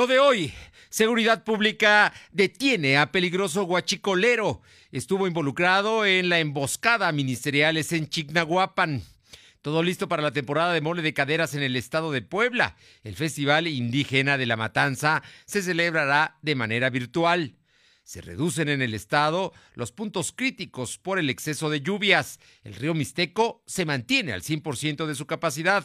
Lo de hoy, Seguridad Pública detiene a peligroso guachicolero. Estuvo involucrado en la emboscada ministeriales en Chignahuapan. Todo listo para la temporada de mole de caderas en el estado de Puebla. El Festival Indígena de la Matanza se celebrará de manera virtual. Se reducen en el estado los puntos críticos por el exceso de lluvias. El río Mixteco se mantiene al 100% de su capacidad.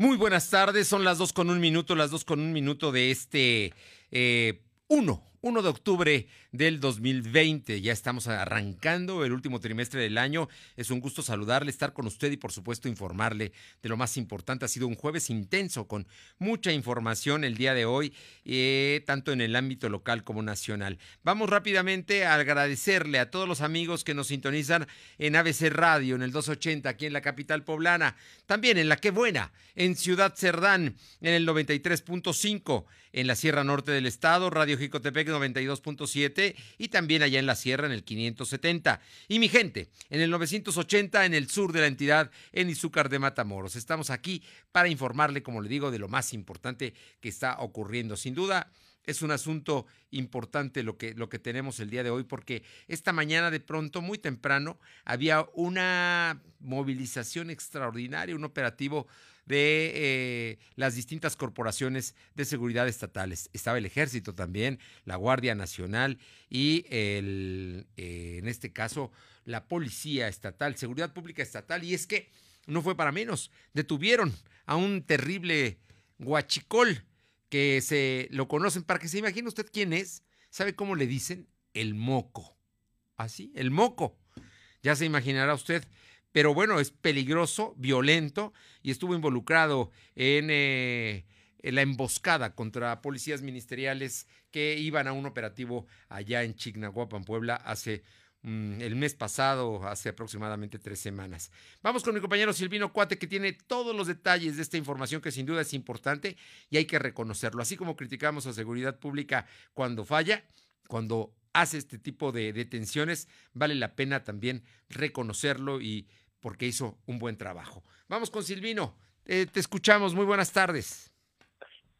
Muy buenas tardes, son las dos con un minuto, las dos con un minuto de este eh, 1, 1 de octubre del 2020. Ya estamos arrancando el último trimestre del año. Es un gusto saludarle, estar con usted y por supuesto informarle de lo más importante. Ha sido un jueves intenso con mucha información el día de hoy, eh, tanto en el ámbito local como nacional. Vamos rápidamente a agradecerle a todos los amigos que nos sintonizan en ABC Radio, en el 280, aquí en la capital poblana. También en La Qué Buena, en Ciudad Cerdán, en el 93.5, en la Sierra Norte del Estado, Radio Jicotepec 92.7 y también allá en la Sierra en el 570. Y mi gente, en el 980 en el sur de la entidad, en Izúcar de Matamoros. Estamos aquí para informarle, como le digo, de lo más importante que está ocurriendo. Sin duda, es un asunto importante lo que, lo que tenemos el día de hoy, porque esta mañana de pronto, muy temprano, había una movilización extraordinaria, un operativo de eh, las distintas corporaciones de seguridad estatales. Estaba el ejército también, la Guardia Nacional y el, eh, en este caso la Policía Estatal, Seguridad Pública Estatal. Y es que no fue para menos, detuvieron a un terrible guachicol que se lo conocen, para que se imagine usted quién es, ¿sabe cómo le dicen? El moco. Así, el moco. Ya se imaginará usted pero bueno, es peligroso, violento y estuvo involucrado en, eh, en, la emboscada contra policías ministeriales que iban a un operativo allá en Chignahuapan, Puebla, hace mm, el mes pasado, hace aproximadamente tres semanas. Vamos con mi compañero Silvino Cuate, que tiene todos los detalles de esta información que sin duda es importante y hay que reconocerlo. Así como criticamos a seguridad pública cuando falla, cuando hace este tipo de detenciones, vale la pena también reconocerlo y porque hizo un buen trabajo. Vamos con Silvino, eh, te escuchamos, muy buenas tardes.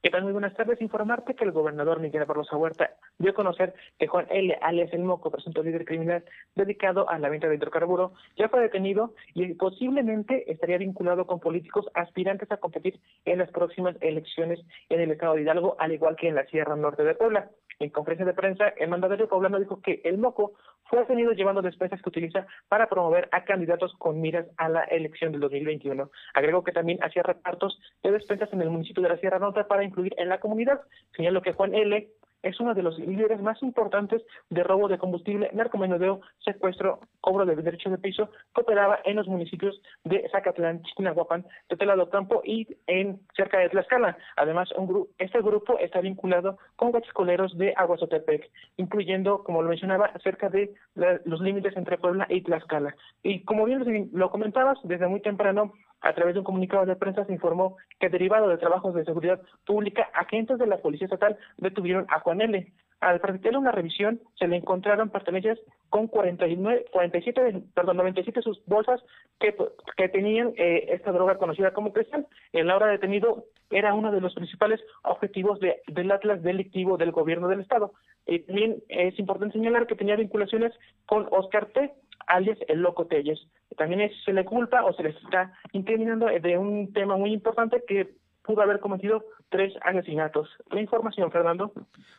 ¿Qué tal? Muy buenas tardes. Informarte que el gobernador Miguel Barroso Huerta dio a conocer que Juan L., alias El Moco, presunto líder criminal dedicado a la venta de hidrocarburo, ya fue detenido y posiblemente estaría vinculado con políticos aspirantes a competir en las próximas elecciones en el estado de Hidalgo, al igual que en la Sierra Norte de Puebla. En conferencia de prensa, el mandatario poblano dijo que el Moco fue detenido llevando despensas que utiliza para promover a candidatos con miras a la elección del 2021. Agregó que también hacía repartos de despensas en el municipio de la Sierra Norte para incluir en la comunidad. Señaló que Juan L es uno de los líderes más importantes de robo de combustible, narcomenudeo, secuestro, cobro de derecho de piso, que operaba en los municipios de Zacatlán, Chinahuapan, Tetelado Campo y en cerca de Tlaxcala. Además, un este grupo está vinculado con guachicoleros de Aguazotepec, incluyendo, como lo mencionaba, cerca de los límites entre Puebla y Tlaxcala. Y como bien lo comentabas, desde muy temprano a través de un comunicado de prensa se informó que derivado de trabajos de seguridad pública, agentes de la Policía Estatal detuvieron a Juan L. Al practicar una revisión, se le encontraron pertenencias con 49, 47, perdón, 97 sus bolsas que, que tenían eh, esta droga conocida como cristal. En la hora detenido era uno de los principales objetivos de, del atlas delictivo del gobierno del Estado. Y también es importante señalar que tenía vinculaciones con Oscar T., alias el Loco Telles. También se le culpa o se le está incriminando de un tema muy importante que pudo haber cometido tres asesinatos. La información, Fernando.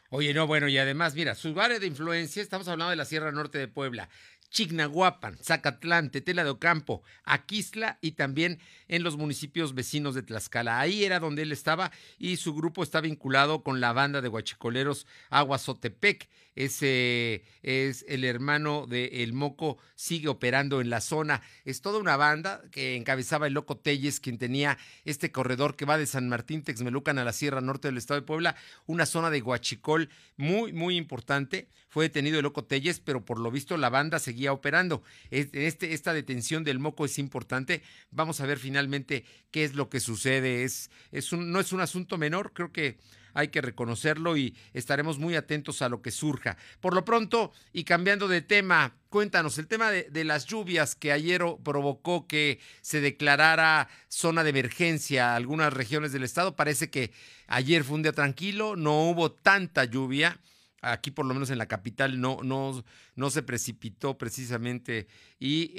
Oye, no, bueno, y además, mira, su área de influencia, estamos hablando de la Sierra Norte de Puebla, Chignahuapan, Zacatlán, Tetela de Ocampo, Aquisla y también en los municipios vecinos de Tlaxcala. Ahí era donde él estaba y su grupo está vinculado con la banda de guachicoleros Aguazotepec. Ese es el hermano de El Moco, sigue operando en la zona. Es toda una banda que encabezaba el Loco Telles, quien tenía este corredor que va de San Martín Texmelucan a la Sierra Norte del Estado de Puebla, una zona de guachicol muy, muy importante. Fue detenido el Loco Telles, pero por lo visto la banda seguía operando. Este, esta detención del Moco es importante. Vamos a ver finalmente qué es lo que sucede. Es, no es un asunto menor, creo que hay que reconocerlo y estaremos muy atentos a lo que surja. Por lo pronto, y cambiando de tema, cuéntanos, el tema de, las lluvias que ayer provocó que se declarara zona de emergencia a algunas regiones del estado, parece que ayer fue un día tranquilo, no hubo tanta lluvia aquí por lo menos en la capital no, no, no se precipitó precisamente. Y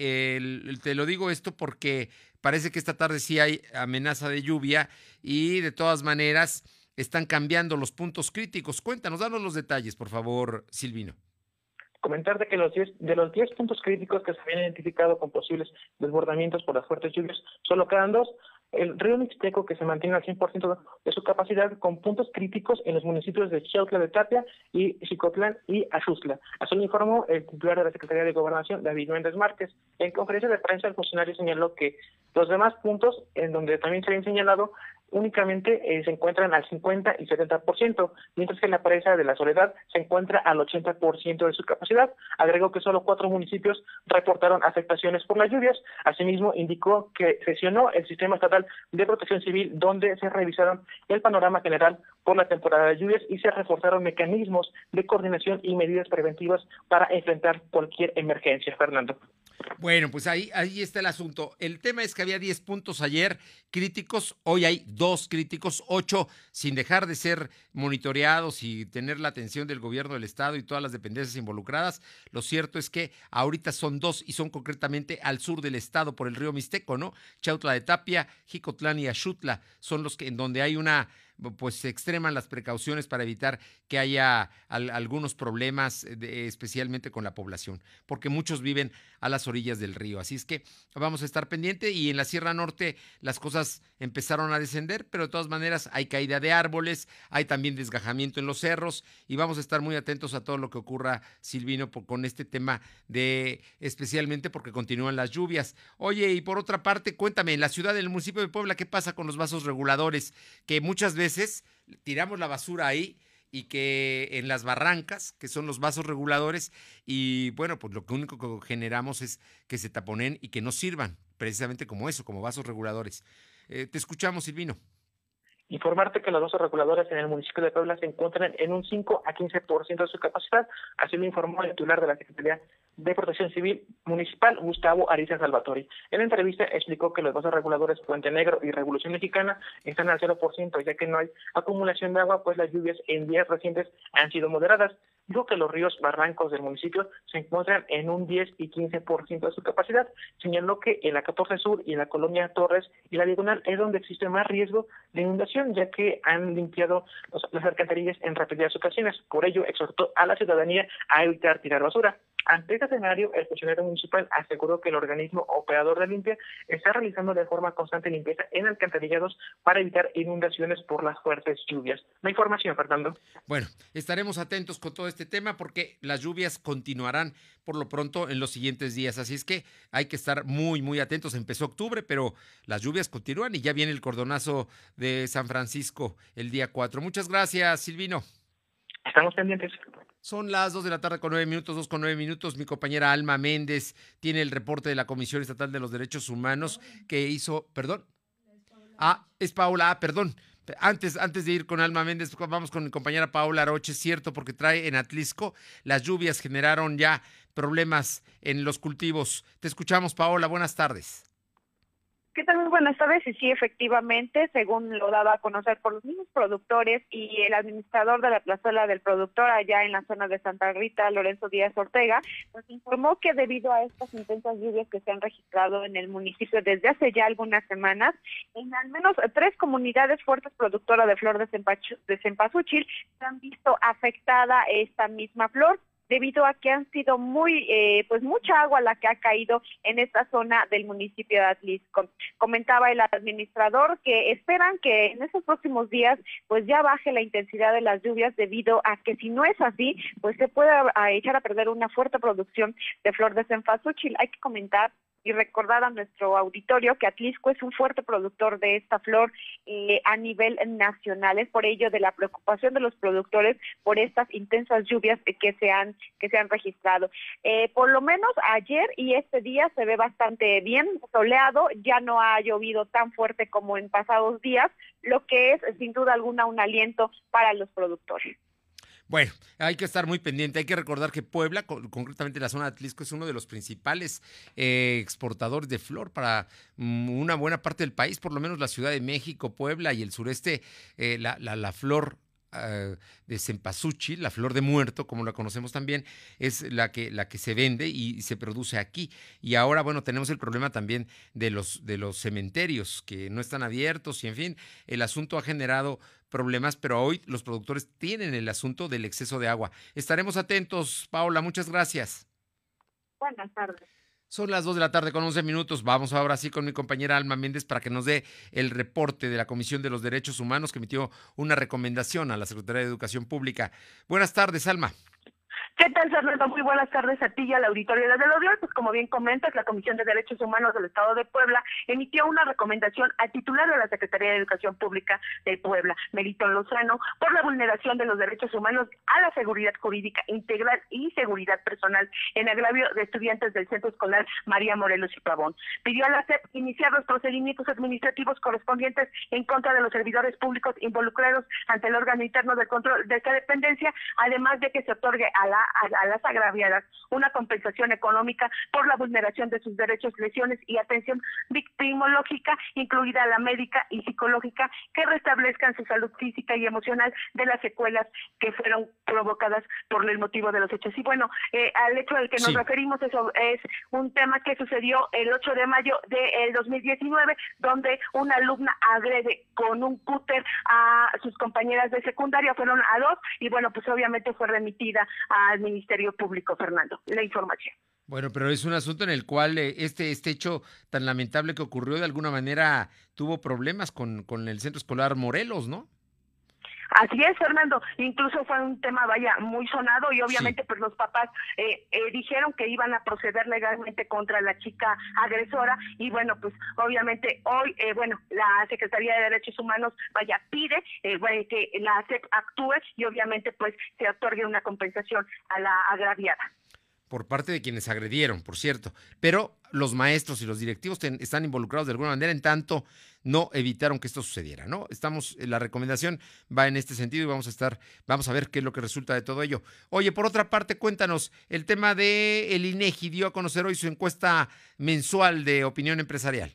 te lo digo esto porque parece que esta tarde sí hay amenaza de lluvia y de todas maneras están cambiando los puntos críticos. Cuéntanos, danos los detalles, por favor, Silvino. Comentar de que los de los 10 puntos críticos que se habían identificado con posibles desbordamientos por las fuertes lluvias, solo quedan dos. El río Mixteco, que se mantiene al 100% de su capacidad, con puntos críticos en los municipios de Chiautla de Tapia y Chicotlán y Axustla. Así lo informó el titular de la Secretaría de Gobernación, David Méndez Márquez. En conferencia de prensa, el funcionario señaló que los demás puntos, en donde también se habían señalado, únicamente eh, se encuentran al 50 y 70%, mientras que la presa de la Soledad se encuentra al 80% de su capacidad. Agregó que solo cuatro municipios reportaron afectaciones por las lluvias. Asimismo, indicó que sesionó el Sistema Estatal de Protección Civil, donde se revisaron el panorama general por la temporada de lluvias y se reforzaron mecanismos de coordinación y medidas preventivas para enfrentar cualquier emergencia. Fernando. Bueno, pues ahí, ahí está el asunto. El tema es que había 10 puntos ayer críticos, hoy hay dos críticos, ocho sin dejar de ser monitoreados y tener la atención del gobierno del estado y todas las dependencias involucradas. Lo cierto es que ahorita son dos y son concretamente al sur del estado por el río Mixteco, ¿no? Chautla de Tapia, Jicotlán y Axutla son los que en donde hay una pues se extreman las precauciones para evitar que haya algunos problemas, especialmente con la población, porque muchos viven a las orillas del río. Así es que vamos a estar pendiente y en la Sierra Norte las cosas empezaron a descender, pero de todas maneras hay caída de árboles, hay también desgajamiento en los cerros y vamos a estar muy atentos a todo lo que ocurra, Silvino, con este tema de, especialmente porque continúan las lluvias. Oye, y por otra parte, cuéntame, en la ciudad del municipio de Puebla, ¿qué pasa con los vasos reguladores? Que muchas veces tiramos la basura ahí y que en las barrancas, que son los vasos reguladores, y bueno, pues lo único que generamos es que se taponen y que no sirvan, precisamente como eso, como vasos reguladores. Eh, te escuchamos, Silvino. Informarte que los vasos reguladores en el municipio de Puebla se encuentran en un 5 a 15% de su capacidad, así lo informó el titular de la Secretaría de Protección Civil Municipal, Gustavo Ariza Salvatori. En la entrevista explicó que los vasos reguladores Puente Negro y Revolución Mexicana están al 0%, ya que no hay acumulación de agua, pues las lluvias en días recientes han sido moderadas. Dijo que los ríos barrancos del municipio se encuentran en un 10 y 15% de su capacidad. Señaló que en la 14 Sur y en la colonia Torres y la Diagonal es donde existe más riesgo de inundación, ya que han limpiado las alcantarillas en repetidas ocasiones. Por ello, exhortó a la ciudadanía a evitar tirar basura. Ante este escenario, el funcionario municipal aseguró que el organismo operador de limpia está realizando de forma constante limpieza en alcantarillados para evitar inundaciones por las fuertes lluvias. La información, Fernando. Bueno, estaremos atentos con todo este tema porque las lluvias continuarán por lo pronto en los siguientes días. Así es que hay que estar muy, muy atentos. Empezó octubre, pero las lluvias continúan y ya viene el cordonazo de San Francisco el día 4. Muchas gracias, Silvino. Estamos pendientes. Son las 2 de la tarde con 9 minutos, 2 con 9 minutos. Mi compañera Alma Méndez tiene el reporte de la Comisión Estatal de los Derechos Humanos que hizo, perdón. Ah, es Paula, ah, perdón. Antes, antes de ir con Alma Méndez, vamos con mi compañera Paula Aroche, cierto, porque trae en Atlisco, las lluvias generaron ya problemas en los cultivos. Te escuchamos, Paola, buenas tardes. ¿Qué tal? Muy buenas tardes. Y sí, efectivamente, según lo daba a conocer por los mismos productores y el administrador de la plazuela del productor allá en la zona de Santa Rita, Lorenzo Díaz Ortega, pues informó que debido a estas intensas lluvias que se han registrado en el municipio desde hace ya algunas semanas, en al menos tres comunidades fuertes productoras de flor de cempasúchil se han visto afectada esta misma flor debido a que han sido muy, eh, pues mucha agua la que ha caído en esta zona del municipio de Atlisco. Comentaba el administrador que esperan que en estos próximos días pues ya baje la intensidad de las lluvias debido a que si no es así, pues se puede echar a perder una fuerte producción de flor de cempasúchil. Hay que comentar y recordar a nuestro auditorio que Atlisco es un fuerte productor de esta flor eh, a nivel nacional. Es por ello de la preocupación de los productores por estas intensas lluvias que se han que se han registrado. Eh, por lo menos ayer y este día se ve bastante bien soleado, ya no ha llovido tan fuerte como en pasados días, lo que es sin duda alguna un aliento para los productores. Bueno, hay que estar muy pendiente. Hay que recordar que Puebla, concretamente la zona de Atlisco, es uno de los principales eh, exportadores de flor para mm, una buena parte del país, por lo menos la Ciudad de México, Puebla y el sureste, eh, la, la, la, flor uh, de cempasúchil, la flor de muerto, como la conocemos también, es la que, la que se vende y se produce aquí. Y ahora, bueno, tenemos el problema también de los, de los cementerios que no están abiertos y, en fin, el asunto ha generado problemas, pero hoy los productores tienen el asunto del exceso de agua. Estaremos atentos, Paula, muchas gracias. Buenas tardes. Son las 2 de la tarde con 11 minutos. Vamos ahora sí con mi compañera Alma Méndez para que nos dé el reporte de la Comisión de los Derechos Humanos que emitió una recomendación a la Secretaría de Educación Pública. Buenas tardes, Alma. ¿Qué tal, Fernando? Muy buenas tardes a ti y a la auditoría de lo de hoy. Pues como bien comentas, la Comisión de Derechos Humanos del Estado de Puebla emitió una recomendación al titular de la Secretaría de Educación Pública de Puebla, Melitón Lozano, por la vulneración de los derechos humanos a la seguridad jurídica integral y seguridad personal en agravio de estudiantes del Centro Escolar María Morelos y Pavón. Pidió a la SEP iniciar los procedimientos administrativos correspondientes en contra de los servidores públicos involucrados ante el órgano interno de control de esta dependencia, además de que se otorgue a la a, las agraviadas una compensación económica por la vulneración de sus derechos, lesiones y atención victimológica, incluida la médica y psicológica, que restablezcan su salud física y emocional de las secuelas que fueron provocadas por el motivo de los hechos. Y bueno, eh, al hecho al que nos referimos, eso es un tema que sucedió el 8 de mayo del 2019, donde una alumna agrede con un cúter a sus compañeras de secundaria, fueron a dos, y bueno, pues obviamente fue remitida Ministerio Público, Fernando, la información. Bueno, pero es un asunto en el cual eh, este, este hecho tan lamentable que ocurrió de alguna manera tuvo problemas con, con el centro escolar Morelos, ¿no? Así es, Fernando. Incluso fue un tema, vaya, muy sonado y obviamente pues los papás eh, eh, dijeron que iban a proceder legalmente contra la chica agresora y bueno, pues obviamente hoy, eh, bueno, la Secretaría de Derechos Humanos, vaya, pide que la SEP actúe y obviamente pues se otorgue una compensación a la agraviada por parte de quienes agredieron, por cierto. Pero los maestros y los directivos están involucrados de alguna manera, en tanto no evitaron que esto sucediera, ¿no? Estamos, la recomendación va en este sentido y vamos a estar, vamos a ver qué es lo que resulta de todo ello. Oye, por otra parte, cuéntanos, el tema de el INEGI dio a conocer hoy su encuesta mensual de opinión empresarial.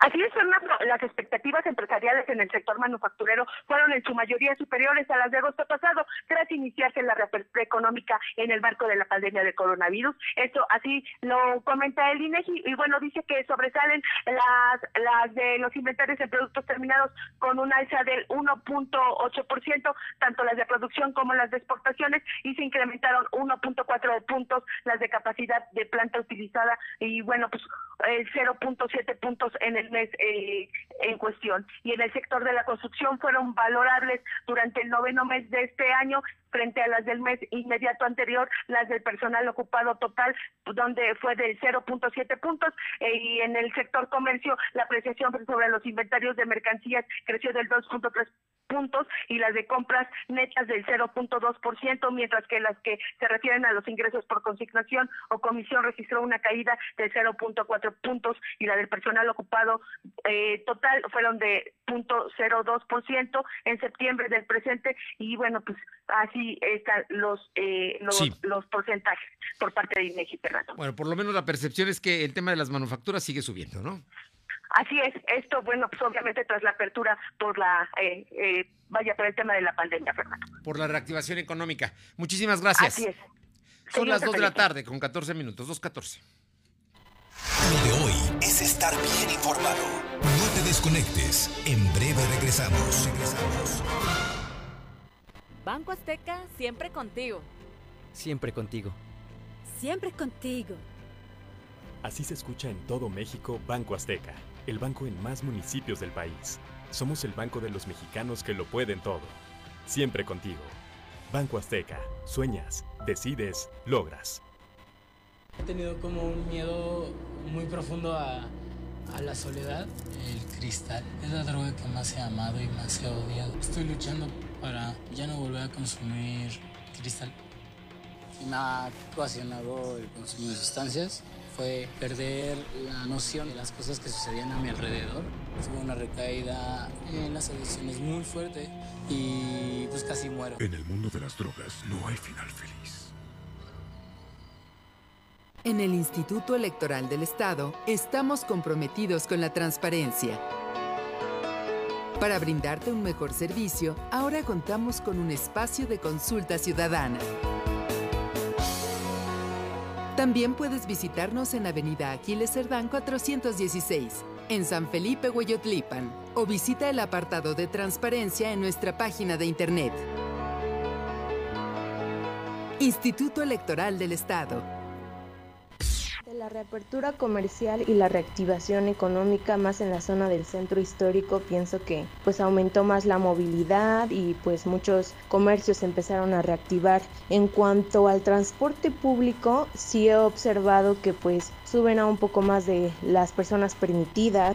Así es, Fernando, las expectativas empresariales en el sector manufacturero fueron en su mayoría superiores a las de agosto pasado, tras iniciarse la reapertura económica en el marco de la pandemia de coronavirus. Esto así lo comenta el INEGI y bueno, dice que sobresalen las, las de los inventarios de productos terminados con un alza del 1.8%, tanto las de producción como las de exportaciones, y se incrementaron 1.4 puntos las de capacidad de planta utilizada y bueno, pues 0.7 puntos en el mes eh, en cuestión. Y en el sector de la construcción fueron valorables durante el noveno mes de este año frente a las del mes inmediato anterior, las del personal ocupado total, donde fue del 0.7 puntos, eh, y en el sector comercio la apreciación sobre los inventarios de mercancías creció del 2.3 puntos y las de compras netas del 0.2%, mientras que las que se refieren a los ingresos por consignación o comisión registró una caída de 0.4 puntos y la del personal ocupado eh, total fueron de 0.02% en septiembre del presente y bueno, pues así están los eh, los, porcentajes por parte de INEGI, Bueno, por lo menos la percepción es que el tema de las manufacturas sigue subiendo, ¿no? Así es, esto, bueno, pues obviamente tras la apertura por la, eh, eh, vaya, por el tema de la pandemia, Fernando. Por la reactivación económica. Muchísimas gracias. Así es. Son las 2 de la tarde con 14 minutos, 2.14. Lo de hoy es estar bien informado. No te desconectes. En breve regresamos. Regresamos. Banco Azteca siempre contigo. Siempre contigo. Siempre contigo. Así se escucha en todo México Banco Azteca, el banco en más municipios del país. Somos el banco de los mexicanos que lo pueden todo. Siempre contigo. Banco Azteca. Sueñas, decides, logras. He tenido como un miedo muy profundo a, a la soledad. El cristal es la droga que más he amado y más he odiado. Estoy luchando para ya no volver a consumir cristal. Me ha ocasionado el consumo de sustancias fue perder la noción de las cosas que sucedían a mi alrededor. Tuve una recaída en las adicciones muy fuerte y pues casi muero. En el mundo de las drogas no hay final feliz. En el Instituto Electoral del Estado estamos comprometidos con la transparencia. Para brindarte un mejor servicio, ahora contamos con un espacio de consulta ciudadana. También puedes visitarnos en Avenida Aquiles Cerdán 416, en San Felipe Hueyotlipan, o visita el apartado de transparencia en nuestra página de internet. Instituto Electoral del Estado. La reapertura comercial y la reactivación económica más en la zona del centro histórico, pienso que pues aumentó más la movilidad y pues muchos comercios empezaron a reactivar. En cuanto al transporte público, sí he observado que pues suben a un poco más de las personas permitidas.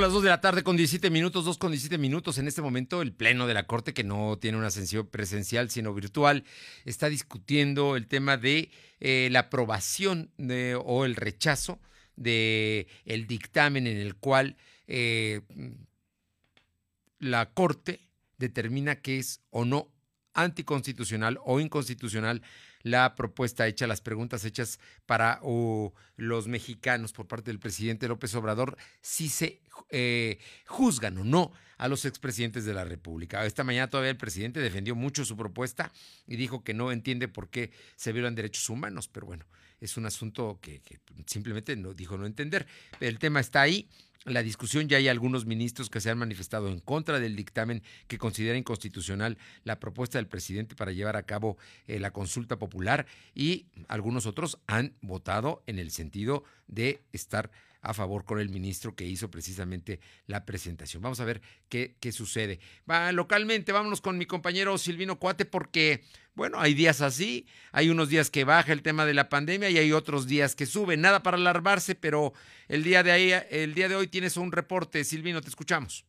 Las 2 de la tarde con 17 minutos, 2 con 17 minutos. En este momento, el Pleno de la Corte, que no tiene una sesión presencial, sino virtual, está discutiendo el tema de eh, la aprobación o el rechazo de el dictamen en el cual eh, la Corte determina que es o no anticonstitucional o inconstitucional la propuesta hecha, las preguntas hechas para los mexicanos por parte del presidente López Obrador, si se eh, juzgan o no a los expresidentes de la República. Esta mañana todavía el presidente defendió mucho su propuesta y dijo que no entiende por qué se violan derechos humanos, pero bueno, es un asunto que, que simplemente no dijo no entender. El tema está ahí la discusión ya hay algunos ministros que se han manifestado en contra del dictamen que considera inconstitucional la propuesta del presidente para llevar a cabo eh, la consulta popular y algunos otros han votado en el sentido de estar a favor con el ministro que hizo precisamente la presentación. Vamos a ver qué, qué sucede. Va, localmente, vámonos con mi compañero Silvino Cuate porque, bueno, hay días así, hay unos días que baja el tema de la pandemia y hay otros días que sube. Nada para alarmarse, pero el día de, ahí, el día de hoy tienes un reporte. Silvino, te escuchamos.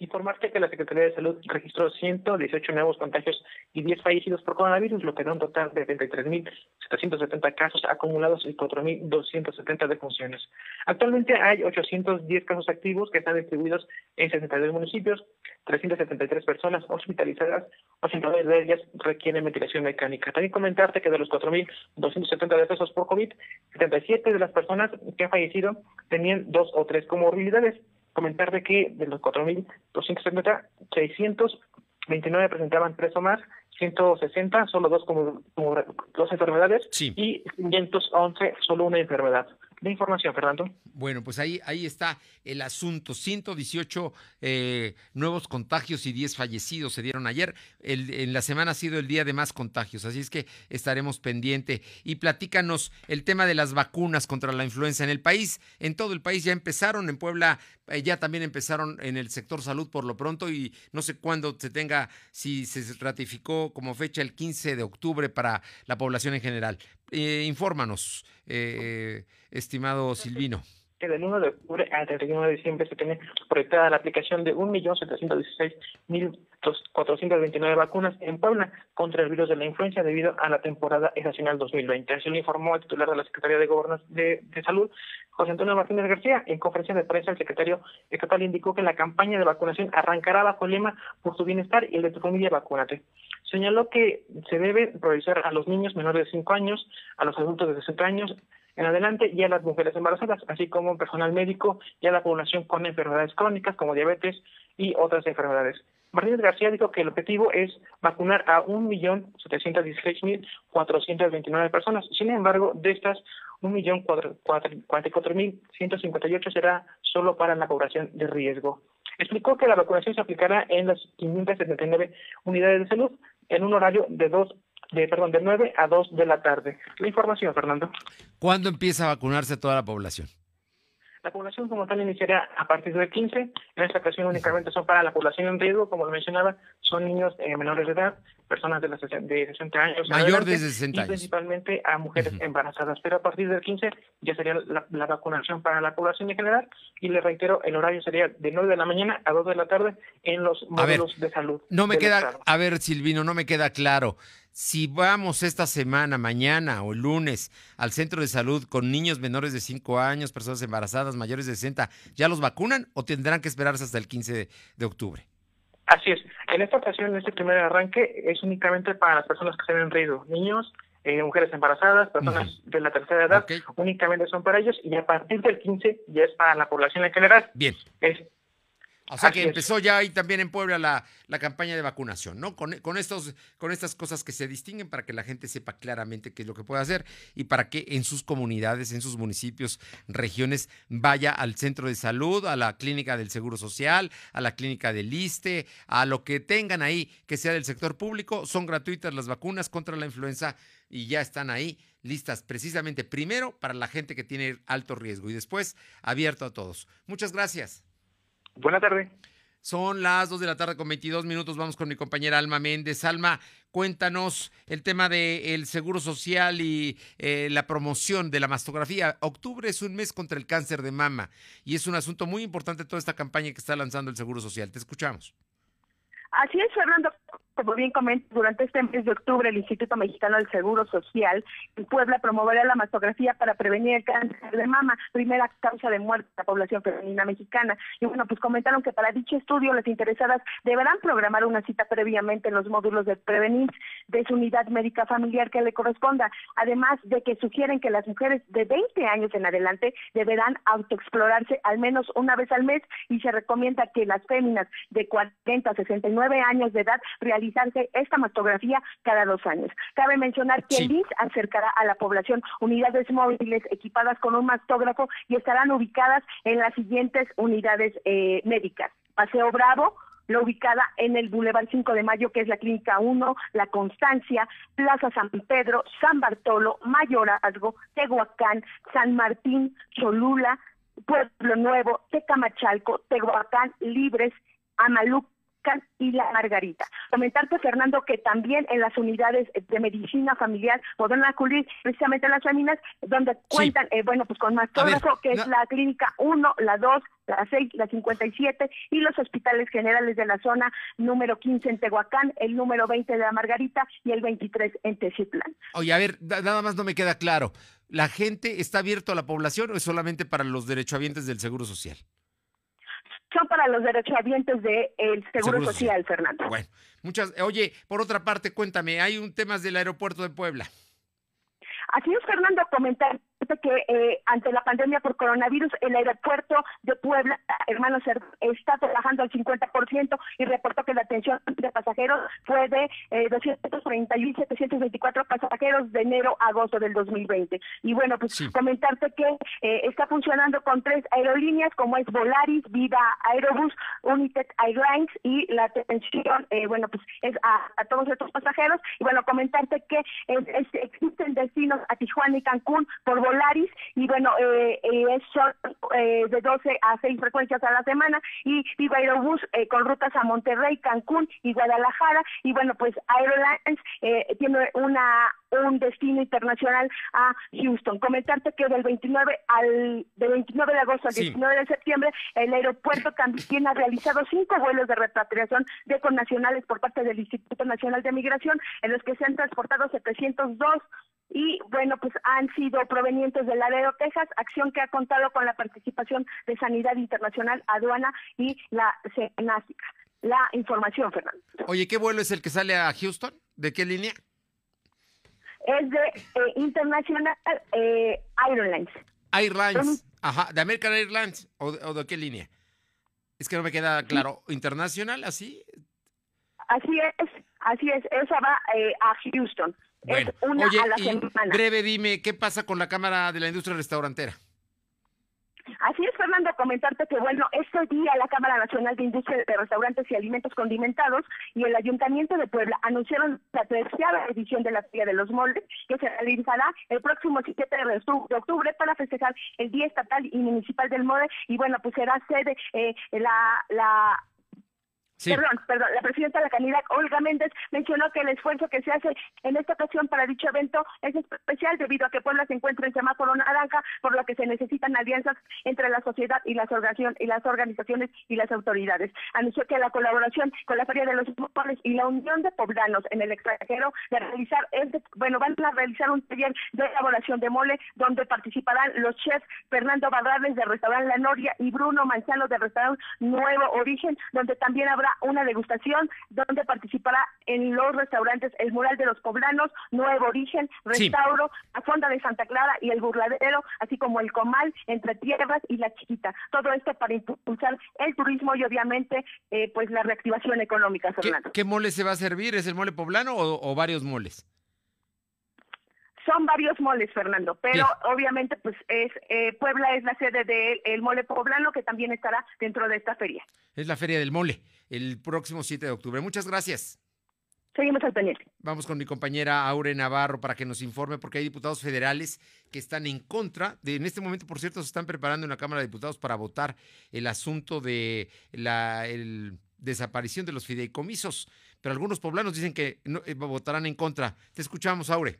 Informarte que la Secretaría de Salud registró 118 nuevos contagios y 10 fallecidos por coronavirus, lo que da un total de 33.770 casos acumulados y 4.270 defunciones. Actualmente hay 810 casos activos que están distribuidos en 62 municipios, 373 personas hospitalizadas, 89 de ellas requieren ventilación mecánica. También comentarte que de los 4.270 decesos por COVID, 77 de las personas que han fallecido tenían dos o tres comorbilidades comentar de que de los 4.270, 629 presentaban tres o más, 160 solo dos como, como dos enfermedades y 511 solo una enfermedad de información, Fernando. Bueno, pues ahí, ahí está el asunto. 118 eh, nuevos contagios y 10 fallecidos se dieron ayer. El, en la semana ha sido el día de más contagios, así es que estaremos pendiente. Y platícanos el tema de las vacunas contra la influenza en el país. En todo el país ya empezaron, en Puebla eh, ya también empezaron en el sector salud por lo pronto y no sé cuándo se tenga, si se ratificó como fecha el 15 de octubre para la población en general. Eh, infórmanos, eh, estimado Silvino. Que del 1 de octubre al 31 de diciembre se tiene proyectada la aplicación de 1.716.429 vacunas en Puebla contra el virus de la influenza debido a la temporada estacional 2020. Así lo informó el titular de la Secretaría de Gobernación de, de Salud, José Antonio Martínez García. En conferencia de prensa, el secretario estatal indicó que la campaña de vacunación arrancará bajo el lema por tu bienestar y el de tu familia, vacúnate. Señaló que se debe priorizar a los niños menores de 5 años, a los adultos de 60 años, en adelante y a las mujeres embarazadas, así como personal médico y a la población con enfermedades crónicas como diabetes y otras enfermedades. Martínez García dijo que el objetivo es vacunar a 1.716.429 personas. Sin embargo, de estas, 1.044.158 será solo para la población de riesgo. Explicó que la vacunación se aplicará en las 579 unidades de salud en un horario de dos de, perdón, de 9 a 2 de la tarde. La información, Fernando. ¿Cuándo empieza a vacunarse toda la población? La población como tal iniciará a partir del 15. En esta ocasión únicamente son para la población en riesgo, como lo mencionaba, son niños eh, menores de edad, personas de, de 60 años. Mayor de 60 años. Y principalmente a mujeres embarazadas. Pero a partir del 15 ya sería la, vacunación para la población en general. Y le reitero, el horario sería de 9 de la mañana a 2 de la tarde en los módulos de salud. No me queda, a ver, Silvino, no me queda claro si vamos esta semana, mañana o lunes al centro de salud con niños menores de 5 años, personas embarazadas mayores de 60, ¿ya los vacunan o tendrán que esperarse hasta el 15 de, octubre? Así es. En esta ocasión, en este primer arranque, es únicamente para las personas que se en riesgo, niños, eh, mujeres embarazadas, personas de la tercera edad, únicamente son para ellos y a partir del 15 ya es para la población en general. Bien. Es, o sea que empezó ya ahí también en Puebla la, la campaña de vacunación, ¿no? Con, con, estos, con estas cosas que se distinguen para que la gente sepa claramente qué es lo que puede hacer y para que en sus comunidades, en sus municipios, regiones, vaya al centro de salud, a la clínica del Seguro Social, a la clínica del ISTE, a lo que tengan ahí que sea del sector público. Son gratuitas las vacunas contra la influenza y ya están ahí listas precisamente primero para la gente que tiene alto riesgo y después abierto a todos. Muchas gracias. Buenas tardes. Son las 2 de la tarde con 22 minutos. Vamos con mi compañera Alma Méndez. Alma, cuéntanos el tema del seguro social y eh, la promoción de la mastografía. Octubre es un mes contra el cáncer de mama y es un asunto muy importante toda esta campaña que está lanzando el Seguro Social. Te escuchamos. Así es, Fernando como bien comenta, durante este mes de octubre el Instituto Mexicano del Seguro Social en Puebla promoverá la mastografía para prevenir el cáncer de mama, primera causa de muerte de la población femenina mexicana. Y bueno, pues comentaron que para dicho estudio las interesadas deberán programar una cita previamente en los módulos de prevenir de su unidad médica familiar que le corresponda, además de que sugieren que las mujeres de 20 años en adelante deberán autoexplorarse al menos una vez al mes y se recomienda que las féminas de 40 a 69 años de edad realicen esta mastografía cada dos años. Cabe mencionar que el INS acercará a la población unidades móviles equipadas con un mastógrafo y estarán ubicadas en las siguientes unidades eh, médicas. Paseo Bravo, la ubicada en el Boulevard 5 de Mayo, que es la Clínica 1, La Constancia, Plaza San Pedro, San Bartolo, Mayorazgo, Tehuacán, San Martín, Cholula, Pueblo Nuevo, Tecamachalco, Tehuacán, Libres, Amaluc, y la Margarita. Comentarte, Fernando, que también en las unidades de medicina familiar podrán acudir precisamente las féminas, donde cuentan, eh, bueno, pues con mastógrafo, que es la clínica 1, la 2, la 6, la 57 y los hospitales generales de la zona número 15 en Tehuacán, el número 20 de la Margarita y el 23 en Teciutlán. Oye, a ver, nada más no me queda claro. ¿La gente está abierto a la población o es solamente para los derechohabientes del Seguro Social? Son para los derechohabientes del el Seguro, Social, Fernando. Bueno, muchas. Oye, por otra parte, cuéntame, hay un tema del aeropuerto de Puebla. Así es, Fernando, comentar que eh, ante la pandemia por coronavirus, el aeropuerto de Puebla, hermano, está trabajando al 50% y reportó que la atención de pasajeros fue de eh, 231.724 pasajeros de enero a agosto del 2020. Y bueno, pues comentarte que eh, está funcionando con tres aerolíneas como es Volaris, Viva Aerobus, United Airlines y la atención, eh, bueno, pues es a, todos estos pasajeros. Y bueno, comentarte que existen destinos a Tijuana y Cancún por Volaris y bueno, eh, eh, son eh, de 12 a 6 frecuencias a la semana y Viva Aerobús eh, con rutas a Monterrey, Cancún y Guadalajara y bueno, pues Aerolines eh, tiene una un destino internacional a Houston. Comentarte que del 29 al del 29 de agosto al 19 de septiembre el aeropuerto también ha realizado cinco vuelos de repatriación de connacionales por parte del Instituto Nacional de Migración en los que se han transportado 702 y bueno, pues han sido provenientes del Laredo, Texas, acción que ha contado con la participación de Sanidad Internacional, Aduana y la CENASICA. La información, Fernando. Oye, ¿qué vuelo es el que sale a Houston? ¿De qué línea? Es de eh, International eh, Airlines. Airlines, ajá, de American Airlines o de, o de qué línea. Es que no me queda claro. ¿Internacional así? Así es, así es. Esa va eh, a Houston. Bueno, es una oye, a la y semana. breve dime, ¿qué pasa con la Cámara de la Industria Restaurantera? Así es, comentarte que, bueno, este día la Cámara Nacional de Industria de Restaurantes y Alimentos Condimentados y el Ayuntamiento de Puebla anunciaron la tercera edición de la Feria de los Moldes, que se realizará el próximo 7 de octu- de octubre para festejar el Día Estatal y Municipal del Molde. Y, bueno, pues será sede eh, la... la Perdón, perdón, la presidenta de la Canidad, Olga Méndez, mencionó que el esfuerzo que se hace en esta ocasión para dicho evento es especial debido a que Puebla se encuentra en semáforo naranja, por lo que se necesitan alianzas entre la sociedad y las, y las organizaciones y las autoridades. Anunció que la colaboración con la Feria de los Moles y la Unión de Poblanos en el extranjero de realizar, este- bueno, van a realizar un taller de elaboración de mole donde participarán los chefs Fernando Barrales del restaurante La Noria y Bruno Manzano del restaurante Nuevo Origen, donde también habrá una degustación donde participará en los restaurantes El Mural de los Poblanos, Nuevo Origen, Sí. Restauro, La Fonda de Santa Clara y El Burladero, así como El Comal, Entre Tierras y La Chiquita. Todo esto para impulsar el turismo y obviamente eh, pues la reactivación económica, ¿Qué, Fernando. qué mole se va a servir? ¿Es el mole poblano o, o varios moles? Son varios moles, Fernando, pero obviamente pues es eh, Puebla es la sede del el mole poblano que también estará dentro de esta feria. Es la Feria del Mole, el próximo 7 de octubre. Muchas gracias. Seguimos al pendiente. Vamos con mi compañera Aure Navarro para que nos informe, porque hay diputados federales que están en contra. De, en este momento, por cierto, se están preparando en la Cámara de Diputados para votar el asunto de la el desaparición de los fideicomisos. Pero algunos poblanos dicen que no, eh, votarán en contra. Te escuchamos, Aure.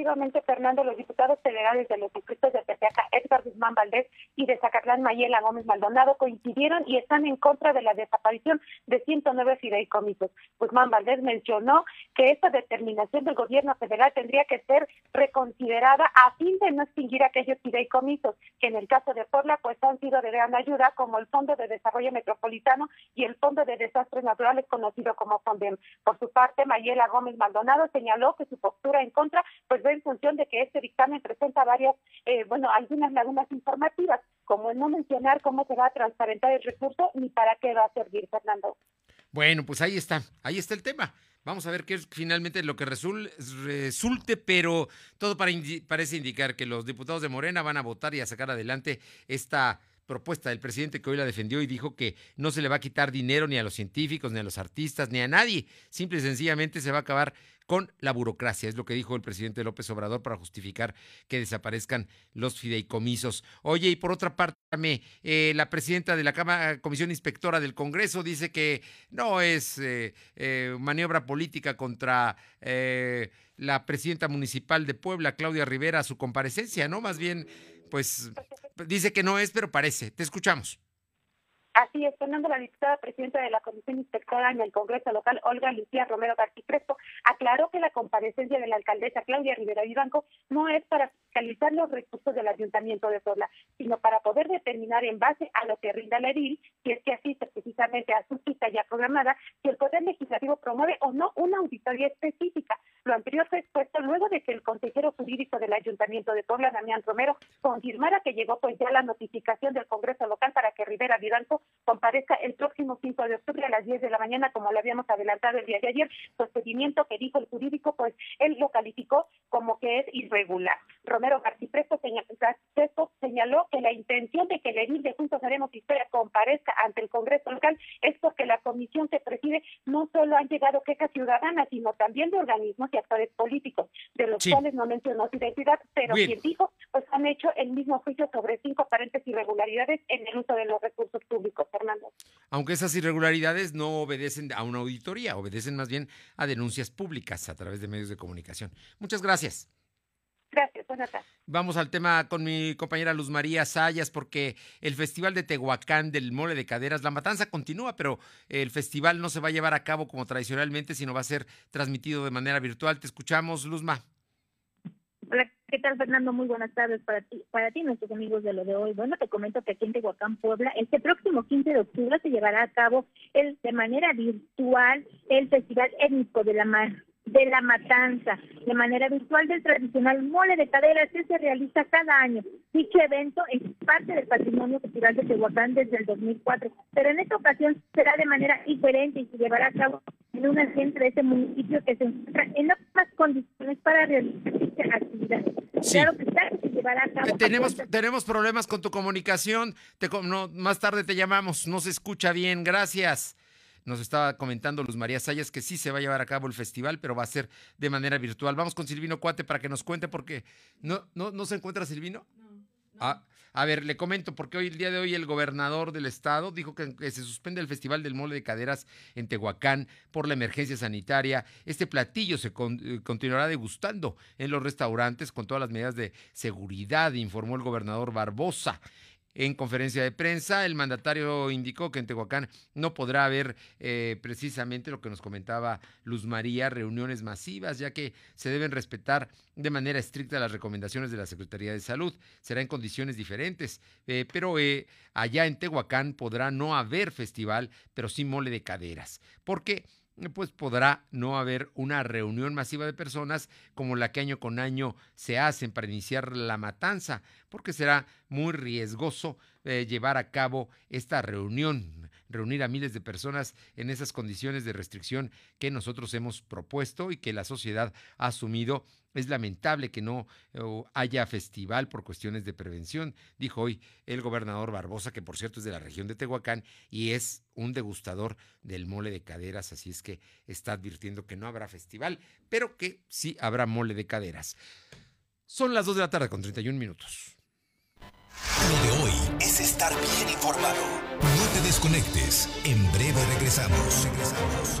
Efectivamente, Fernando, los diputados federales de los distritos de Tepeaca, Edgar Guzmán Valdés y de Zacatlán Mayela Gómez Maldonado coincidieron y están en contra de la desaparición de 109 fideicomisos. Guzmán Valdés mencionó que esta determinación del gobierno federal tendría que ser reconsiderada a fin de no extinguir aquellos fideicomisos que en el caso de Puebla pues han sido de gran ayuda como el Fondo de Desarrollo Metropolitano y el Fondo de Desastres Naturales conocido como FONDEM. Por su parte, Mayela Gómez Maldonado señaló que su postura en contra pues en función de que este dictamen presenta varias, eh, bueno, algunas lagunas informativas, como el no mencionar cómo se va a transparentar el recurso ni para qué va a servir, Fernando. Bueno, pues ahí está, ahí está el tema. Vamos a ver qué es finalmente lo que resul- resulte, pero todo parece indicar que los diputados de Morena van a votar y a sacar adelante esta propuesta del presidente que hoy la defendió y dijo que no se le va a quitar dinero ni a los científicos, ni a los artistas, ni a nadie. Simple y sencillamente se va a acabar con la burocracia. Es lo que dijo el presidente López Obrador para justificar que desaparezcan los fideicomisos. Oye, y por otra parte, eh, la presidenta de la Cámara, Comisión Inspectora del Congreso dice que no es eh, eh, maniobra política contra la presidenta municipal de Puebla, Claudia Rivera, su comparecencia, ¿no? Más bien, pues dice que no es, pero parece. Te escuchamos. Así es, Fernando, la diputada presidenta de la Comisión Inspectora en el Congreso local, Olga Lucía Romero García Crespo, aclaró que la comparecencia de la alcaldesa Claudia Rivera Vivanco no es para fiscalizar los recursos del Ayuntamiento de Puebla, sino para poder determinar en base a lo que rinda la edil, si es que asiste precisamente a su cita ya programada, si el Poder Legislativo promueve o no una auditoría específica. Lo anterior fue expuesto luego de que el consejero jurídico del Ayuntamiento de Puebla, Damián Romero, confirmara que llegó pues ya la notificación del Congreso local para que Rivera Vivanco comparezca el próximo 5 de octubre a las 10 de la mañana, como lo habíamos adelantado el día de ayer, procedimiento que dijo el jurídico, pues él lo calificó como que es irregular. Romero señaló, señaló que la intención de que el edil de Juntos Haremos Historia comparezca ante el Congreso local es porque la comisión que preside no solo han llegado quejas ciudadanas, sino también de organismos y actores políticos, de los Sí. cuales no mencionó su identidad, pero Bien. quien dijo, pues han hecho el mismo juicio sobre cinco aparentes irregularidades en el uso de los recursos públicos, Fernando. Aunque esas irregularidades no obedecen a una auditoría, obedecen más bien a denuncias públicas a través de medios de comunicación. Muchas gracias. Gracias, buenas tardes. Vamos al tema con mi compañera Luz María Sayas, porque el Festival de Tehuacán del Mole de Caderas, la matanza continúa, pero el festival no se va a llevar a cabo como tradicionalmente, sino va a ser transmitido de manera virtual. Te escuchamos, Luzma. Hola, ¿Qué tal, Fernando? Muy buenas tardes para ti, para ti, nuestros amigos de lo de hoy. Bueno, te comento que aquí en Tehuacán, Puebla, este próximo 15 de octubre se llevará a cabo el, de manera virtual el Festival Étnico de la Mar de la matanza de manera virtual del tradicional mole de caderas que se realiza cada año. Dicho evento es parte del patrimonio cultural de Tehuacán desde el 2004, pero en esta ocasión será de manera diferente y se llevará a cabo en una centro de este municipio que se encuentra en óptimas condiciones para realizar esta actividad. Claro que se llevará a cabo. Tenemos, tenemos problemas con tu comunicación. Te, no, más tarde te llamamos. No se escucha bien. Gracias. Nos estaba comentando Luz María Sayas que sí se va a llevar a cabo el festival, pero va a ser de manera virtual. Vamos con Silvino Cuate para que nos cuente, porque ¿no, no, no se encuentra Silvino? No. Ah, a ver, le comento, porque hoy, el día de hoy, el gobernador del estado dijo que, que, se suspende el Festival del Mole de Caderas en Tehuacán por la emergencia sanitaria. Este platillo se con, eh, continuará degustando en los restaurantes con todas las medidas de seguridad, informó el gobernador Barbosa. En conferencia de prensa, el mandatario indicó que en Tehuacán no podrá haber eh, precisamente lo que nos comentaba Luz María, reuniones masivas, ya que se deben respetar de manera estricta las recomendaciones de la Secretaría de Salud. Será en condiciones diferentes, eh, pero eh, allá en Tehuacán podrá no haber festival, pero sí mole de caderas. Porque pues podrá no haber una reunión masiva de personas como la que año con año se hacen para iniciar la matanza, porque será muy riesgoso eh, llevar a cabo esta reunión, reunir a miles de personas en esas condiciones de restricción que nosotros hemos propuesto y que la sociedad ha asumido es lamentable que no haya festival por cuestiones de prevención, dijo hoy el gobernador Barbosa, que por cierto es de la región de Tehuacán y es un degustador del mole de caderas, así es que está advirtiendo que no habrá festival, pero que sí habrá mole de caderas. Son las 2 de la tarde con 31 minutos. Lo de hoy es estar bien informado. No te desconectes. En breve regresamos. Regresamos.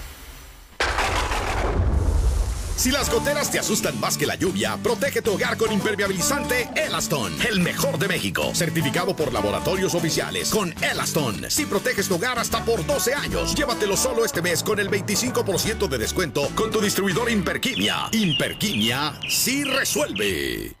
Si las goteras te asustan más que la lluvia, protege tu hogar con impermeabilizante Elaston, el mejor de México, certificado por laboratorios oficiales. Con Elaston, si proteges tu hogar hasta por 12 años, llévatelo solo este mes con el 25% de descuento con tu distribuidor Imperquimia. Imperquimia sí resuelve.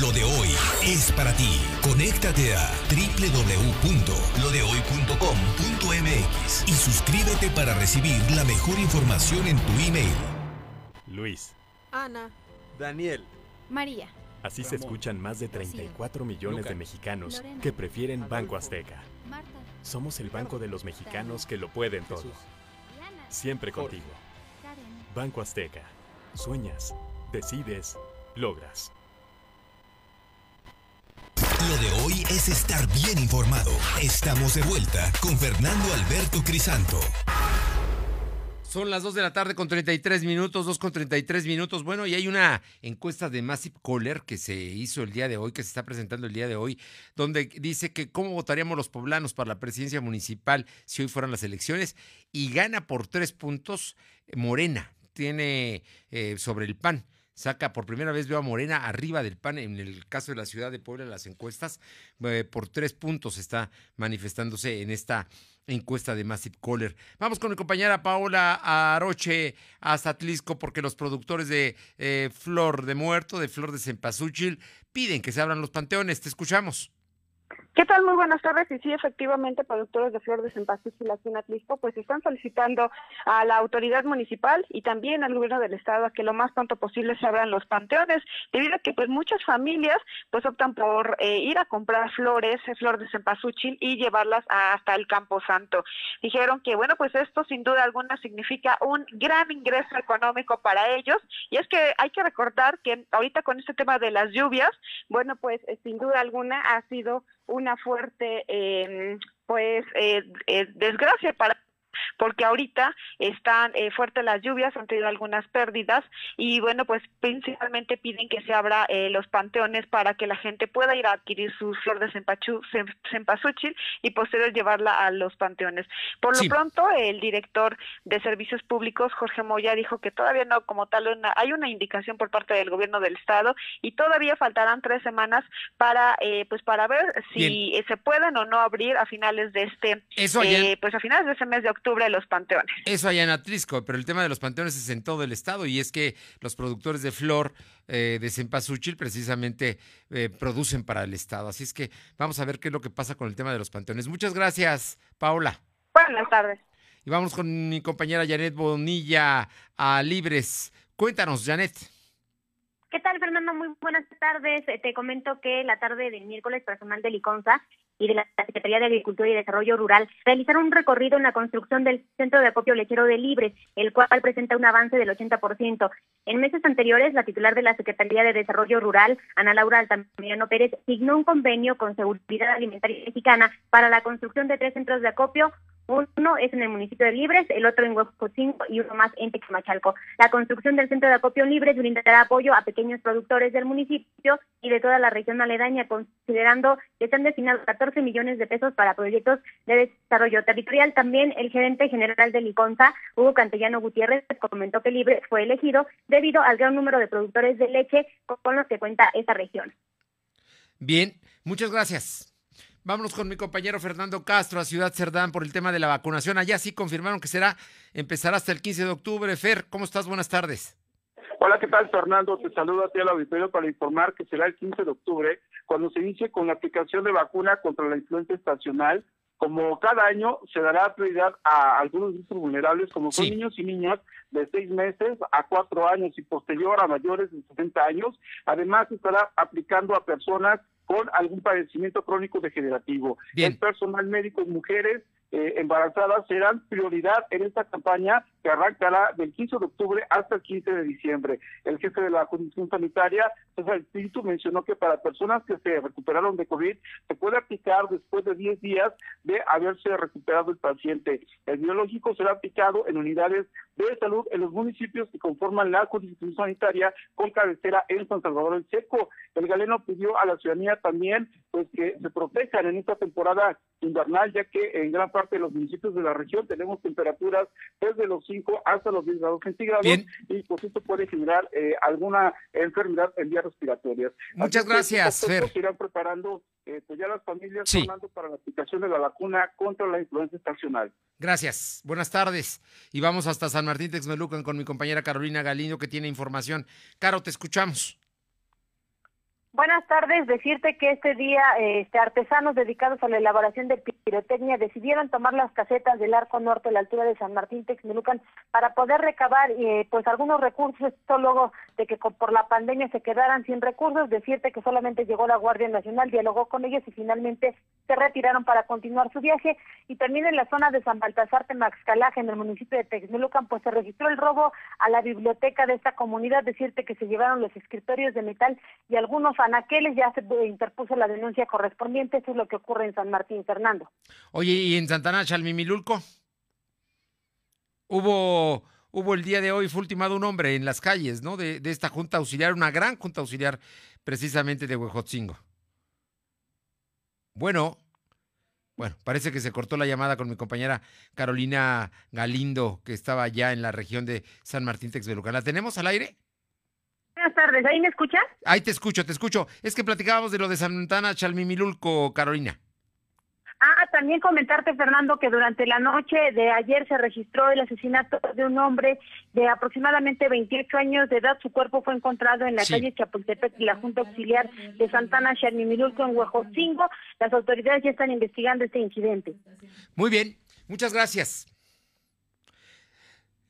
lo de hoy es para ti. Conéctate a www.lodehoy.com.mx y suscríbete para recibir la mejor información en tu email. Luis. Ana. Daniel. María. Así se escuchan más de 34 millones de mexicanos que prefieren Banco Azteca. Somos el banco de los mexicanos que lo pueden todo. Siempre contigo. Banco Azteca. Sueñas, decides, logras. Lo de hoy es estar bien informado. Estamos de vuelta con Fernando Alberto Crisanto. Son las 2 de la tarde con 33 minutos, 2 con 33 minutos. Bueno, y hay una encuesta de Massive Caller que se hizo el día de hoy, que se está presentando el día de hoy, donde dice que cómo votaríamos los poblanos para la presidencia municipal si hoy fueran las elecciones. Y gana por tres puntos Morena, tiene eh, sobre el PAN saca por primera vez veo a Morena arriba del PAN en el caso de la ciudad de Puebla las encuestas eh, por tres puntos está manifestándose en esta encuesta de Massive Caller. Vamos con mi compañera Paola Aroche hasta Atlisco porque los productores de eh, Flor de Muerto, de Flor de Cempasúchil, piden que se abran los panteones. Te escuchamos. ¿Qué tal? Muy buenas tardes. Y sí, efectivamente, productores de flor de cempasúchil aquí en Atlisco, pues están solicitando a la autoridad municipal y también al gobierno del estado a que lo más pronto posible se abran los panteones, debido a que pues muchas familias pues optan por eh, ir a comprar flores, eh, flor de cempasúchil y llevarlas hasta el Campo Santo. Dijeron que bueno, pues esto sin duda alguna significa un gran ingreso económico para ellos y es que hay que recordar que ahorita con este tema de las lluvias, bueno, pues eh, sin duda alguna ha sido una fuerte eh, pues eh, eh, desgracia para porque ahorita están eh, fuertes las lluvias, han tenido algunas pérdidas y bueno, pues principalmente piden que se abra eh, los panteones para que la gente pueda ir a adquirir su flor de cempachu, cempasúchil y posterior llevarla a los panteones. Por lo Sí. pronto, el director de Servicios Públicos, Jorge Moya, dijo que todavía no como tal una- hay una indicación por parte del gobierno del estado y todavía faltarán tres semanas para eh, pues para ver si eh, se pueden o no abrir a finales de este Eso eh, pues a finales de ese mes de octubre los panteones. Eso allá en Atlisco, pero el tema de los panteones es en todo el estado y es que los productores de flor eh, de cempasúchil precisamente eh, producen para el estado. Así es que vamos a ver qué es lo que pasa con el tema de los panteones. Muchas gracias, Paola. Buenas tardes. Y vamos con mi compañera Janet Bonilla a Libres. Cuéntanos, Janet. ¿Qué tal, Fernando? Muy buenas tardes. Eh, Te comento que la tarde del miércoles, personal de Liconza y de la Secretaría de Agricultura y Desarrollo Rural realizaron un recorrido en la construcción del centro de acopio lechero de Libres, el cual presenta un avance del 80%. En meses anteriores, la titular de la Secretaría de Desarrollo Rural, Ana Laura Altamirano Pérez, signó un convenio con Seguridad Alimentaria Mexicana para la construcción de tres centros de acopio uno es en el municipio de Libres, el otro en Huejotzingo y uno más en Texmachalco. La construcción del centro de acopio Libres brindará apoyo a pequeños productores del municipio y de toda la región aledaña, considerando que se han destinado 14 millones de pesos para proyectos de desarrollo territorial. También el gerente general de Liconza, Hugo Cantellano Gutiérrez, comentó que Libres fue elegido debido al gran número de productores de leche con los que cuenta esta región. Bien, muchas gracias. Vámonos con mi compañero Fernando Castro a Ciudad Cerdán por el tema de la vacunación. Allá sí confirmaron que será, empezará hasta el 15 de octubre. Fer, ¿cómo estás? Buenas tardes. Hola, ¿qué tal, Fernando? Te saludo a ti al auditorio para informar que será el 15 de octubre cuando se inicie con la aplicación de vacuna contra la influenza estacional. Como cada año, se dará prioridad a algunos grupos vulnerables, como son niños y niñas de seis meses a cuatro años y posterior a mayores de 60 años. Además, se estará aplicando a personas con algún padecimiento crónico degenerativo. El personal médico mujeres eh, embarazadas serán prioridad en esta campaña que arrancará del 15 de octubre hasta el 15 de diciembre. El jefe de la Comisión Sanitaria, César Espíritu, mencionó que para personas que se recuperaron de COVID se puede aplicar después de 10 días de haberse recuperado el paciente. El biológico será aplicado en unidades de salud en los municipios que conforman la Comisión Sanitaria con cabecera en San Salvador el Seco. El galeno pidió a la ciudadanía también pues que se protejan en esta temporada invernal, ya que en gran parte de los municipios de la región tenemos temperaturas desde los 5 hasta los 10 grados centígrados Bien. y pues esto puede generar eh, alguna enfermedad en vías respiratorias. Muchas Así que, gracias, poco Fer. Se irán preparando eh, pues ya las familias Sí. Para la aplicación de la vacuna contra la influenza estacional. Gracias. Buenas tardes. Y vamos hasta San Martín Texmelucan con mi compañera Carolina Galindo que tiene información. Caro, te escuchamos. Buenas tardes. Decirte que este día este, artesanos dedicados a la elaboración de pirotecnia decidieron tomar las casetas del Arco Norte a la altura de San Martín Texmelucan para poder recabar eh, pues algunos recursos. Esto luego de que por la pandemia se quedaran sin recursos. Decirte que solamente llegó la Guardia Nacional, dialogó con ellos y finalmente se retiraron para continuar su viaje. Y también en la zona de San Baltasar Temaxcalaje, en el municipio de Texmelucan, pues se registró el robo a la biblioteca de esta comunidad. Decirte que se llevaron los escritorios de metal y algunos anaqueles. Ya se interpuso la denuncia correspondiente. Eso es lo que ocurre en San Martín, Fernando. Oye, ¿y en Santana Chalmimilulco? Hubo, hubo el día de hoy, fue ultimado un hombre en las calles, ¿no? De, esta junta auxiliar, una gran junta auxiliar precisamente de Huejotzingo. Bueno, bueno, parece que se cortó la llamada con mi compañera Carolina Galindo, que estaba ya en la región de San Martín Texmelucan. ¿La tenemos al aire? Buenas tardes, ¿ahí me escuchas? Ahí te escucho, te escucho. Es que platicábamos de lo de Santana Chalmimilulco, Carolina. Ah, también comentarte, Fernando, que durante la noche de ayer se registró el asesinato de un hombre de aproximadamente 28 años de edad. Su cuerpo fue encontrado en la calle Chapultepec y la Junta Auxiliar de Santana, Xermimilulco, en Huejotzingo. Las autoridades ya están investigando este incidente. Muy bien, muchas gracias.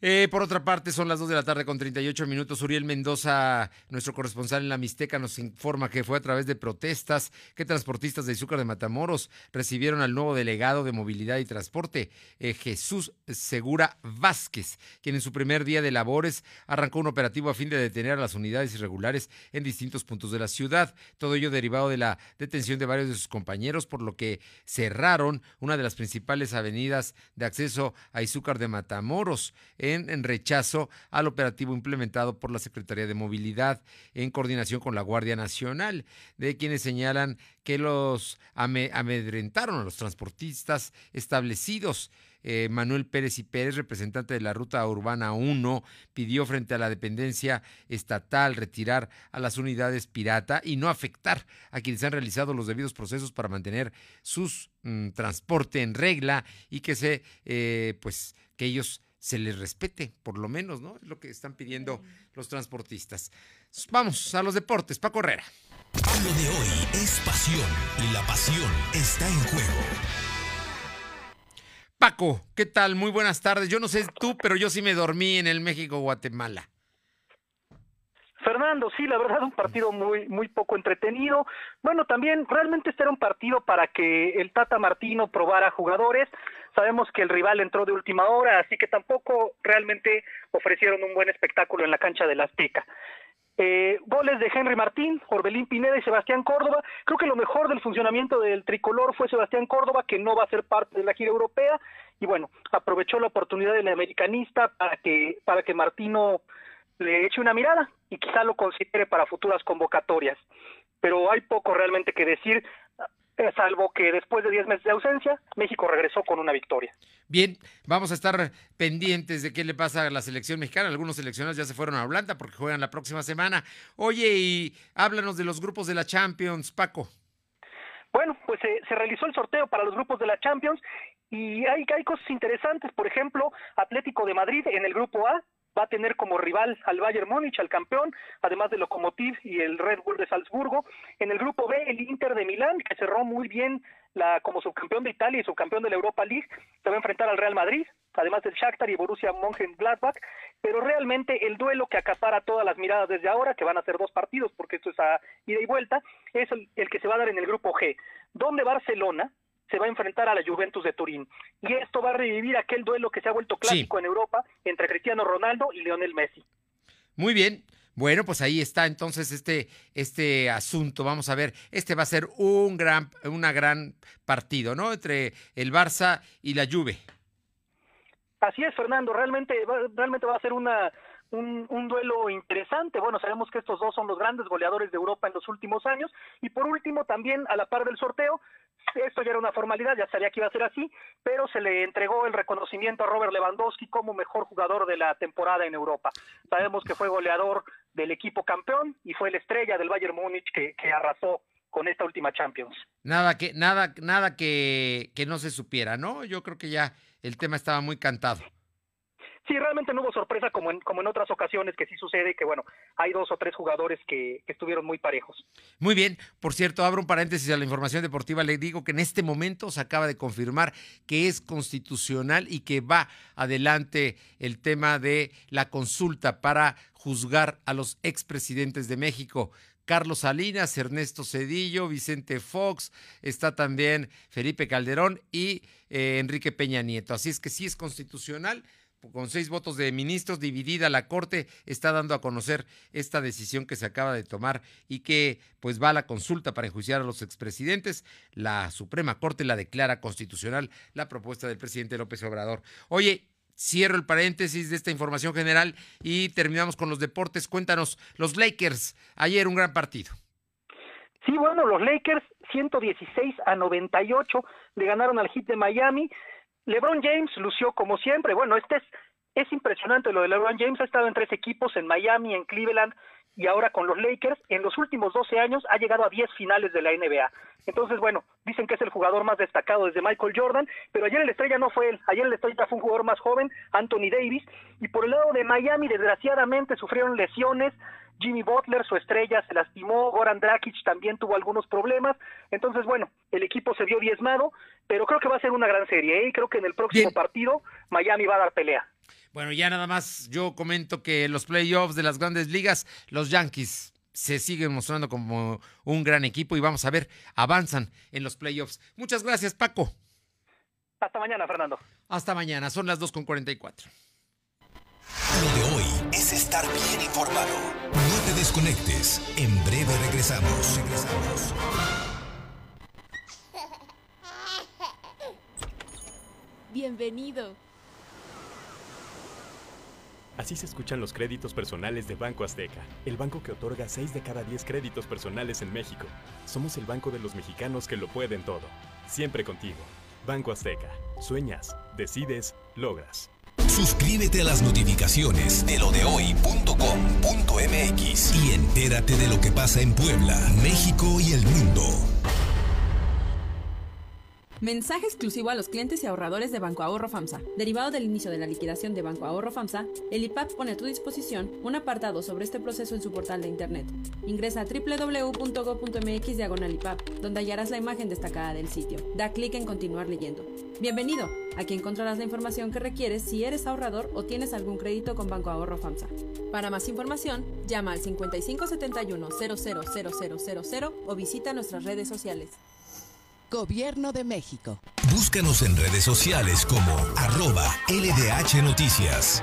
Eh, por otra parte, son las 2 de la tarde con 38 minutos. Uriel Mendoza, nuestro corresponsal en la Mixteca, nos informa que fue a través de protestas que transportistas de Izúcar de Matamoros recibieron al nuevo delegado de Movilidad y Transporte, eh, Jesús Segura Vázquez, quien en su primer día de labores arrancó un operativo a fin de detener a las unidades irregulares en distintos puntos de la ciudad. Todo ello derivado de la detención de varios de sus compañeros, por lo que cerraron una de las principales avenidas de acceso a Izúcar de Matamoros en, rechazo al operativo implementado por la Secretaría de Movilidad en coordinación con la Guardia Nacional, de quienes señalan que los amedrentaron a los transportistas establecidos. Eh, Manuel Pérez y Pérez, representante de la Ruta Urbana 1, pidió frente a la dependencia estatal retirar a las unidades pirata y no afectar a quienes han realizado los debidos procesos para mantener su mm, transporte en regla y que se, eh, pues, que ellos se les respete, por lo menos, ¿no? Es lo que están pidiendo los transportistas. Vamos a los deportes, Paco Herrera. Lo de hoy es pasión y la pasión está en juego. Paco, ¿qué tal? Muy buenas tardes. Yo no sé tú, pero yo sí me dormí en el México-Guatemala. Fernando, sí, la verdad un partido muy muy poco entretenido. Bueno, también realmente este era un partido para que el Tata Martino probara jugadores. Sabemos que el rival entró de última hora, así que tampoco realmente ofrecieron un buen espectáculo en la cancha del Azteca. Eh, goles de Henry Martín, Orbelín Pineda y Sebastián Córdoba. Creo que lo mejor del funcionamiento del tricolor fue Sebastián Córdoba, que no va a ser parte de la gira europea. Y bueno, aprovechó la oportunidad del americanista para que, para que Martino le eche una mirada y quizá lo considere para futuras convocatorias. Pero hay poco realmente que decir, salvo que después de 10 meses de ausencia, México regresó con una victoria. Bien, vamos a estar pendientes de qué le pasa a la selección mexicana. Algunos seleccionados ya se fueron a Holanda porque juegan la próxima semana. Oye, y háblanos de los grupos de la Champions, Paco. Bueno, pues eh, se realizó el sorteo para los grupos de la Champions y hay, hay cosas interesantes. Por ejemplo, Atlético de Madrid en el grupo A va a tener como rival al Bayern Múnich, al campeón, además de Lokomotiv y el Red Bull de Salzburgo. En el grupo B, el Inter de Milán, que cerró muy bien la, como subcampeón de Italia y subcampeón de la Europa League, se va a enfrentar al Real Madrid, además del Shakhtar y Borussia Mönchengladbach, pero realmente el duelo que acapara todas las miradas desde ahora, que van a ser dos partidos porque esto es a ida y vuelta, es el, el que se va a dar en el grupo G, donde Barcelona, se va a enfrentar a la Juventus de Turín. Y esto va a revivir aquel duelo que se ha vuelto clásico en Europa entre Cristiano Ronaldo y Lionel Messi. Muy bien. Bueno, pues ahí está entonces este, este asunto. Vamos a ver, este va a ser un gran, una gran partido, ¿no? Entre el Barça y la Juve. Así es, Fernando. Realmente, realmente va a ser una, un, duelo interesante. Bueno, sabemos que estos dos son los grandes goleadores de Europa en los últimos años. Y por último, también a la par del sorteo, esto ya era una formalidad, ya sabía que iba a ser así, pero se le entregó el reconocimiento a Robert Lewandowski como mejor jugador de la temporada en Europa. Sabemos que fue goleador del equipo campeón y fue la estrella del Bayern Múnich que, que arrasó con esta última Champions. Nada que nada nada que, que no se supiera, ¿no? Yo creo que ya el tema estaba muy cantado sí, realmente no hubo sorpresa como en, como en otras ocasiones que sí sucede, que bueno, hay dos o tres jugadores que, estuvieron muy parejos. Muy bien, por cierto, abro un paréntesis a la información deportiva, le digo que en este momento se acaba de confirmar que es constitucional y que va adelante el tema de la consulta para juzgar a los expresidentes de México. Carlos Salinas, Ernesto Cedillo, Vicente Fox, está también Felipe Calderón y eh, Enrique Peña Nieto. Así es que sí es constitucional, con seis votos de ministros dividida, la Corte está dando a conocer esta decisión que se acaba de tomar y que pues va a la consulta para enjuiciar a los expresidentes. La Suprema Corte la declara constitucional la propuesta del presidente López Obrador. Oye, cierro el paréntesis de esta información general y terminamos con los deportes. Cuéntanos, los Lakers, ayer un gran partido. Sí, bueno, los Lakers 116 a 98 le ganaron al hit de Miami. LeBron James lució como siempre. Bueno, este es, es impresionante lo de LeBron James. Ha estado en tres equipos, en Miami, en Cleveland y ahora con los Lakers, en los últimos 12 años ha llegado a 10 finales de la NBA. Entonces, bueno, dicen que es el jugador más destacado desde Michael Jordan, pero ayer el estrella no fue él, ayer el estrella fue un jugador más joven, Anthony Davis, y por el lado de Miami, desgraciadamente sufrieron lesiones, Jimmy Butler, su estrella, se lastimó, Goran Dragic también tuvo algunos problemas, entonces bueno, el equipo se vio diezmado, pero creo que va a ser una gran serie, ¿eh? y creo que en el próximo partido Miami va a dar pelea. Bueno, ya nada más yo comento que en los playoffs de las grandes ligas, los Yankees se siguen mostrando como un gran equipo y vamos a ver, avanzan en los playoffs. Muchas gracias, Paco. Hasta mañana, Fernando. Hasta mañana, son las 2.44. Lo de hoy es estar bien informado. No te desconectes. En breve regresamos. Regresamos. Bienvenido. Así se escuchan los créditos personales de Banco Azteca, el banco que otorga 6 de cada 10 créditos personales en México. Somos el banco de los mexicanos que lo pueden todo. Siempre contigo. Banco Azteca. Sueñas, decides, logras. Suscríbete a las notificaciones de lo de y entérate de lo que pasa en Puebla, México y el mundo. Mensaje exclusivo a los clientes y ahorradores de Banco Ahorro FAMSA. Derivado del inicio de la liquidación de Banco Ahorro FAMSA, el IPAP pone a tu disposición un apartado sobre este proceso en su portal de internet. Ingresa a www.go.mx diagonal IPAP, donde hallarás la imagen destacada del sitio. Da clic en continuar leyendo. Bienvenido. Aquí encontrarás la información que requieres si eres ahorrador o tienes algún crédito con Banco Ahorro FAMSA. Para más información, llama al 5571 000000 o visita nuestras redes sociales. Gobierno de México. Búscanos en redes sociales como arroba LDH Noticias.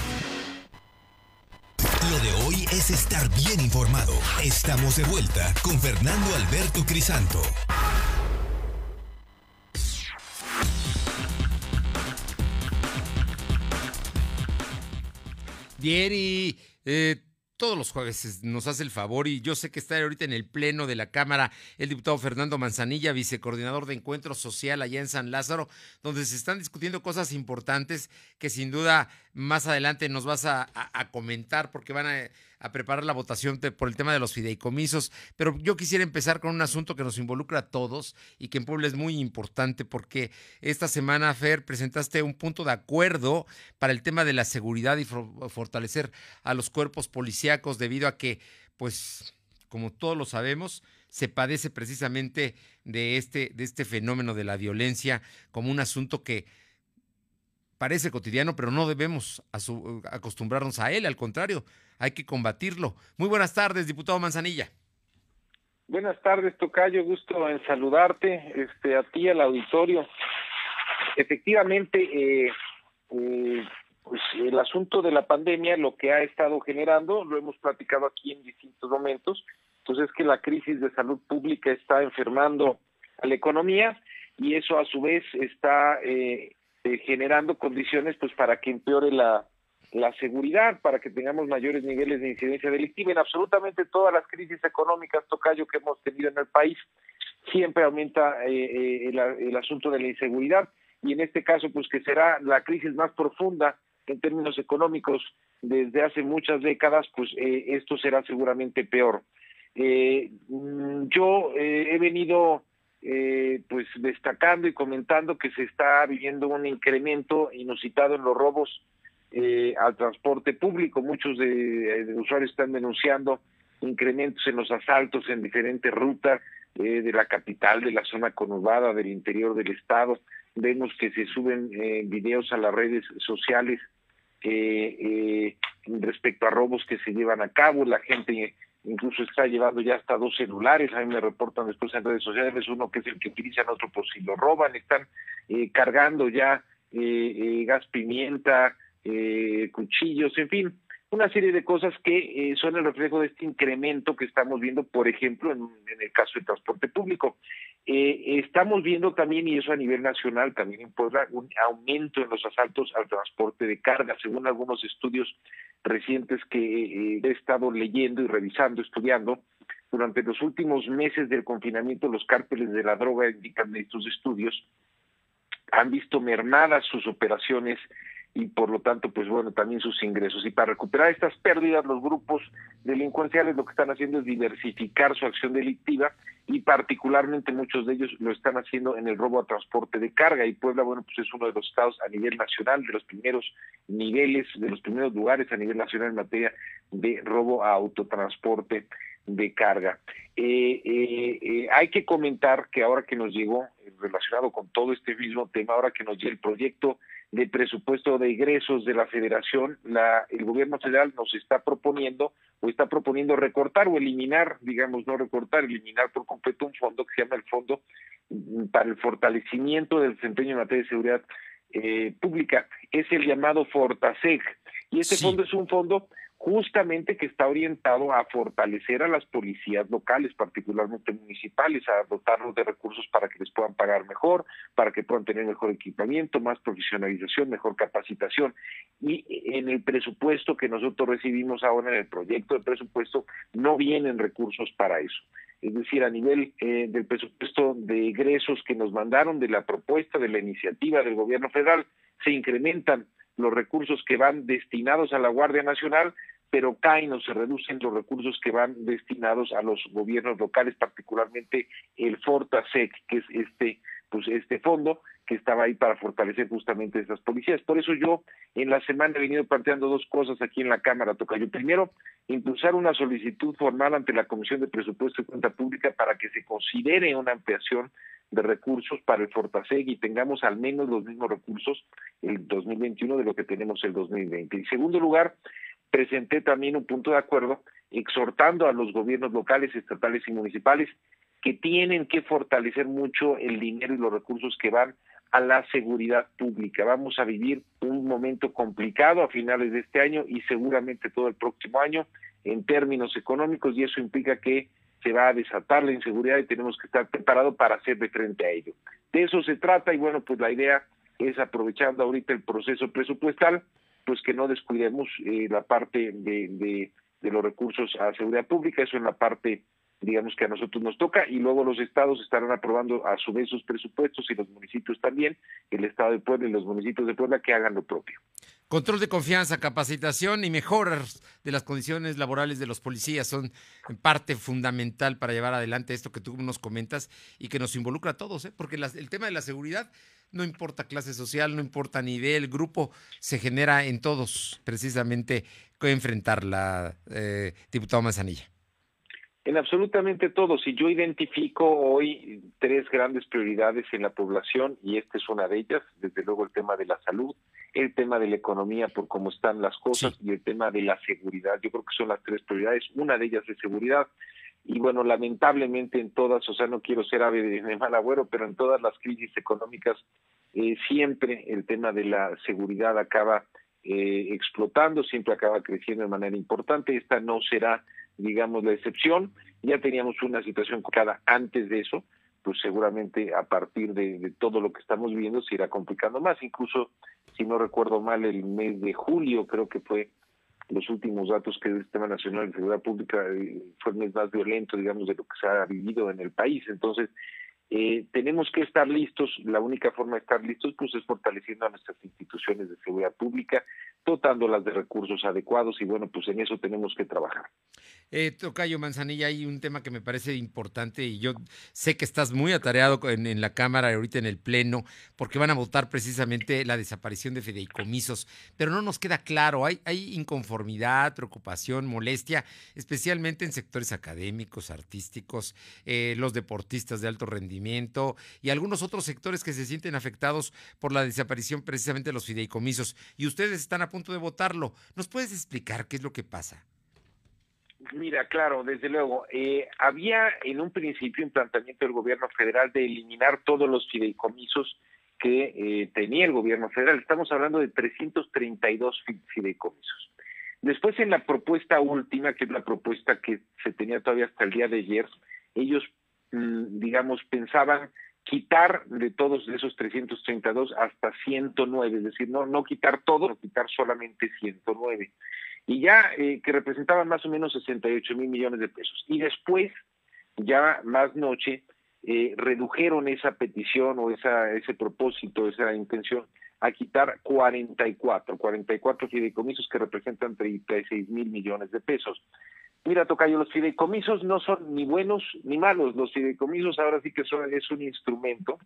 Es estar bien informado. Estamos de vuelta con Fernando Alberto Crisanto. Bien, y eh, todos los jueves nos hace el favor y yo sé que está ahorita en el pleno de la Cámara el diputado Fernando Manzanilla, vicecoordinador de Encuentro Social allá en San Lázaro, donde se están discutiendo cosas importantes que sin duda más adelante nos vas a comentar porque van a, a preparar la votación por el tema de los fideicomisos. Pero yo quisiera empezar con un asunto que nos involucra a todos y que en Puebla es muy importante porque esta semana, Fer, presentaste un punto de acuerdo para el tema de la seguridad y for- fortalecer a los cuerpos policíacos debido a que, pues, como todos lo sabemos, se padece precisamente de este, de este fenómeno de la violencia como un asunto que parece cotidiano, pero no debemos acostumbrarnos a él, al contrario, hay que combatirlo. Muy buenas tardes, diputado Manzanilla. Buenas tardes, Tocayo, gusto en saludarte, este, a ti, al auditorio. Efectivamente, eh, eh, pues el asunto de la pandemia, lo que ha estado generando, lo hemos platicado aquí en distintos momentos, pues es que la crisis de salud pública está enfermando a la economía y eso a su vez está eh, eh, generando condiciones pues para que empeore la, la seguridad, para que tengamos mayores niveles de incidencia delictiva en absolutamente todas las crisis económicas, Tocayo, que hemos tenido en el país. Siempre aumenta eh, eh, el, asunto de la inseguridad y en este caso, pues que será la crisis más profunda en términos económicos desde hace muchas décadas, pues eh, esto será seguramente peor. Eh, mm, yo eh, he venido eh, pues destacando y comentando que se está viviendo un incremento inusitado en los robos eh, al transporte público. Muchos de, usuarios están denunciando incrementos en los asaltos en diferentes rutas eh, de la capital, de la zona conurbada, del interior del estado. Vemos que se suben eh, videos a las redes sociales eh, respecto a robos que se llevan a cabo. La gente incluso está llevando ya hasta dos celulares. A mí me reportan después en redes sociales uno que es el que utilizan, otro por si lo roban. Están eh, cargando ya eh, eh, gas pimienta, eh, cuchillos, en fin. una serie de cosas que eh, son el reflejo de este incremento que estamos viendo, por ejemplo, en, el caso del transporte público. Eh, estamos viendo también, y eso a nivel nacional, también en un aumento en los asaltos al transporte de carga, según algunos estudios recientes que he estado leyendo y revisando, estudiando. Durante los últimos meses del confinamiento, los cárteles de la droga, indican estos estudios, han visto mermadas sus operaciones y por lo tanto, pues bueno, también sus ingresos. Y para recuperar estas pérdidas, los grupos delincuenciales lo que están haciendo es diversificar su acción delictiva y particularmente muchos de ellos lo están haciendo en el robo a transporte de carga. Y Puebla, bueno, pues es uno de los estados a nivel nacional, de los primeros niveles, de los primeros lugares a nivel nacional en materia de robo a autotransporte de carga. Eh, eh, eh, hay que comentar que ahora que nos llegó, relacionado con todo este mismo tema, ahora que nos llega el proyecto de presupuesto de egresos de la federación, la, el gobierno federal nos está proponiendo o está proponiendo recortar o eliminar, digamos, no recortar, eliminar por completo un fondo que se llama el Fondo para el Fortalecimiento del Desempeño en Materia de Seguridad eh, Pública. Es el llamado Fortaseg. Y este fondo es un fondo justamente que está orientado a fortalecer a las policías locales, particularmente municipales, a dotarlos de recursos para que les puedan pagar mejor, para que puedan tener mejor equipamiento, más profesionalización, mejor capacitación. Y en el presupuesto que nosotros recibimos ahora, en el proyecto de presupuesto, no vienen recursos para eso. Es decir, a nivel eh, del presupuesto de egresos que nos mandaron de la propuesta de la iniciativa del gobierno federal, se incrementan los recursos que van destinados a la Guardia Nacional, pero caen o se reducen los recursos que van destinados a los gobiernos locales, particularmente el Fortasec, que es este pues este fondo que estaba ahí para fortalecer justamente esas policías. Por eso yo en la semana he venido planteando dos cosas aquí en la Cámara, Tocayo. Primero, impulsar una solicitud formal ante la Comisión de Presupuesto y Cuenta Pública para que se considere una ampliación de recursos para el Fortaseg y tengamos al menos los mismos recursos el 2021 de lo que tenemos el 2020. En segundo lugar, presenté también un punto de acuerdo exhortando a los gobiernos locales, estatales y municipales que tienen que fortalecer mucho el dinero y los recursos que van a la seguridad pública. Vamos a vivir un momento complicado a finales de este año y seguramente todo el próximo año en términos económicos y eso implica que se va a desatar la inseguridad y tenemos que estar preparados para hacer de frente a ello. De eso se trata y bueno, pues la idea es aprovechando ahorita el proceso presupuestal, pues que no descuidemos eh, la parte de, de, los recursos a seguridad pública, eso en la parte digamos que a nosotros nos toca y luego los estados estarán aprobando a su vez sus presupuestos y los municipios también, el estado de Puebla y los municipios de Puebla que hagan lo propio. Control de confianza, capacitación y mejoras de las condiciones laborales de los policías son parte fundamental para llevar adelante esto que tú nos comentas y que nos involucra a todos, ¿eh? porque el tema de la seguridad no importa clase social, no importa nivel, grupo, se genera en todos precisamente enfrentar la eh, diputada Manzanilla. En absolutamente todo. Si yo identifico hoy tres grandes prioridades en la población, y esta es una de ellas, desde luego el tema de la salud, el tema de la economía por cómo están las cosas y el tema de la seguridad. Yo creo que son las tres prioridades. Una de ellas es seguridad. Y bueno, lamentablemente en todas, o sea, no quiero ser ave de, mal agüero, pero en todas las crisis económicas eh, siempre el tema de la seguridad acaba eh, explotando, siempre acaba creciendo de manera importante. Esta no será digamos, la excepción. Ya teníamos una situación cada antes de eso, pues seguramente a partir de, todo lo que estamos viendo se irá complicando más. Incluso, si no recuerdo mal, el mes de julio creo que fue los últimos datos que el Sistema Nacional de Seguridad Pública eh, el mes más violento, digamos, de lo que se ha vivido en el país. Entonces, eh, tenemos que estar listos, la única forma de estar listos pues es fortaleciendo a nuestras instituciones de seguridad pública, dotándolas de recursos adecuados y bueno, pues en eso tenemos que trabajar. Eh, Tocayo Manzanilla, hay un tema que me parece importante y yo sé que estás muy atareado en, la Cámara y ahorita en el Pleno, porque van a votar precisamente la desaparición de fideicomisos, pero no nos queda claro, hay, hay inconformidad, preocupación, molestia, especialmente en sectores académicos, artísticos, eh, los deportistas de alto rendimiento y algunos otros sectores que se sienten afectados por la desaparición precisamente de los fideicomisos. Y ustedes están a punto de votarlo. ¿Nos puedes explicar qué es lo que pasa? Mira, claro, desde luego. Eh, había en un principio un planteamiento del gobierno federal de eliminar todos los fideicomisos que eh, tenía el gobierno federal. Estamos hablando de 332 fideicomisos. Después en la propuesta última, que es la propuesta que se tenía todavía hasta el día de ayer, ellos, digamos, pensaban quitar de todos esos 332 hasta 109, es decir, no, no quitar todo, quitar solamente 109. Y ya eh, que representaban más o menos 68 mil millones de pesos. Y después, ya más noche, eh, redujeron esa petición o esa, ese propósito, esa intención a quitar 44, 44 fideicomisos que representan 36 mil millones de pesos. Mira, Tocayo, los fideicomisos no son ni buenos ni malos. Los fideicomisos ahora sí que son, es un instrumento,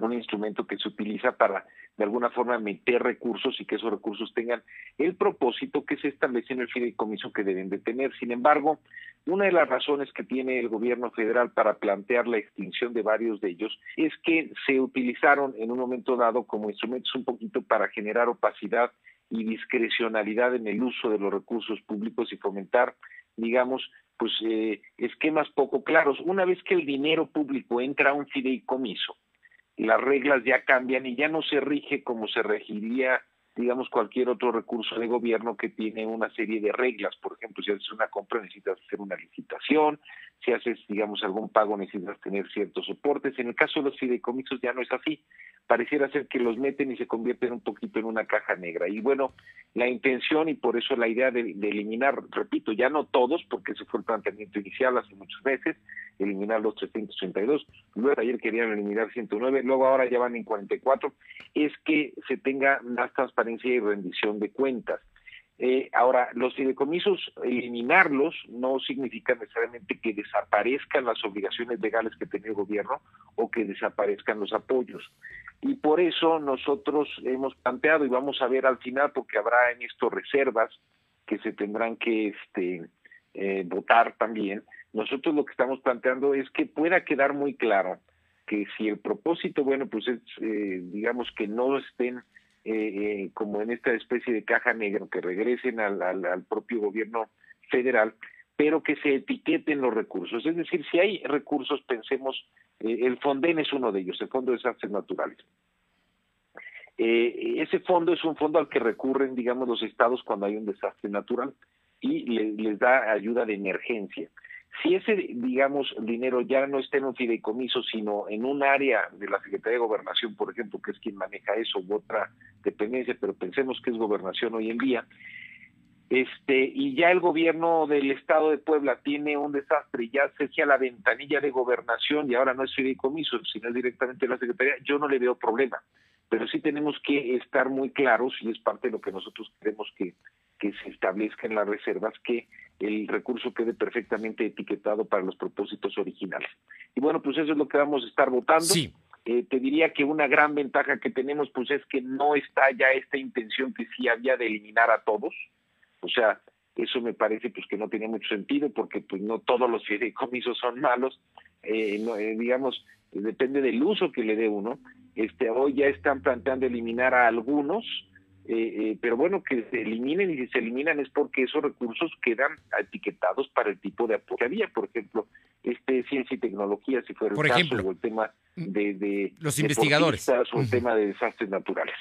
un instrumento que se utiliza para de alguna forma meter recursos y que esos recursos tengan el propósito que se establece en el fideicomiso que deben de tener. Sin embargo, una de las razones que tiene el gobierno federal para plantear la extinción de varios de ellos es que se utilizaron en un momento dado como instrumentos un poquito para generar opacidad y discrecionalidad en el uso de los recursos públicos y fomentar, digamos, pues eh, esquemas poco claros. Una vez que el dinero público entra a un fideicomiso, las reglas ya cambian y ya no se rige como se regiría digamos, cualquier otro recurso de gobierno que tiene una serie de reglas. Por ejemplo, si haces una compra necesitas hacer una licitación, si haces, digamos, algún pago necesitas tener ciertos soportes. En el caso de los fideicomisos ya no es así. Pareciera ser que los meten y se convierten un poquito en una caja negra. Y bueno, la intención y por eso la idea de, eliminar, repito, ya no todos, porque ese fue el planteamiento inicial hace muchos meses, eliminar los 332, luego ayer querían eliminar 109, luego ahora ya van en 44, es que se tenga más transparencia y rendición de cuentas. Eh, ahora, los fideicomisos, eliminarlos no significa necesariamente que desaparezcan las obligaciones legales que tiene el gobierno o que desaparezcan los apoyos. Y por eso nosotros hemos planteado, y vamos a ver al final, porque habrá en esto reservas que se tendrán que este, eh, votar también, nosotros lo que estamos planteando es que pueda quedar muy claro que si el propósito, bueno, pues es, eh, digamos, que no estén eh, como en esta especie de caja negra, que regresen al, al, propio gobierno federal, pero que se etiqueten los recursos. Es decir, si hay recursos, pensemos, el FONDEN es uno de ellos, el Fondo de Desastres Naturales. ese fondo es un fondo al que recurren, digamos, los estados cuando hay un desastre natural y les da ayuda de emergencia. Si ese, digamos, dinero ya no está en un fideicomiso, sino en un área de la Secretaría de Gobernación, por ejemplo, que es quien maneja eso, u otra dependencia, pero pensemos que es gobernación hoy en día, este, y ya el gobierno del estado de Puebla tiene un desastre, ya se hacía la ventanilla de gobernación y ahora no es fideicomiso, sino es directamente la Secretaría, yo no le veo problema, pero sí tenemos que estar muy claros, y es parte de lo que nosotros queremos que, que se establezca en las reservas, que el recurso quede perfectamente etiquetado para los propósitos originales. Y bueno, pues eso es lo que vamos a estar votando. Sí. Eh, te diría que una gran ventaja que tenemos pues es que no está ya esta intención que sí había de eliminar a todos. O sea, eso me parece pues que no tiene mucho sentido porque pues no todos los fideicomisos son malos. Eh, eh, digamos, depende del uso que le dé uno. Este, hoy ya están planteando eliminar a algunos eh, eh, pero bueno, que se eliminen y si se eliminan es porque esos recursos quedan etiquetados para el tipo de apoyo que había, por ejemplo, este ciencia y tecnología, si fuera por el ejemplo, caso, o el tema de, de los investigadores. o el tema de desastres naturales.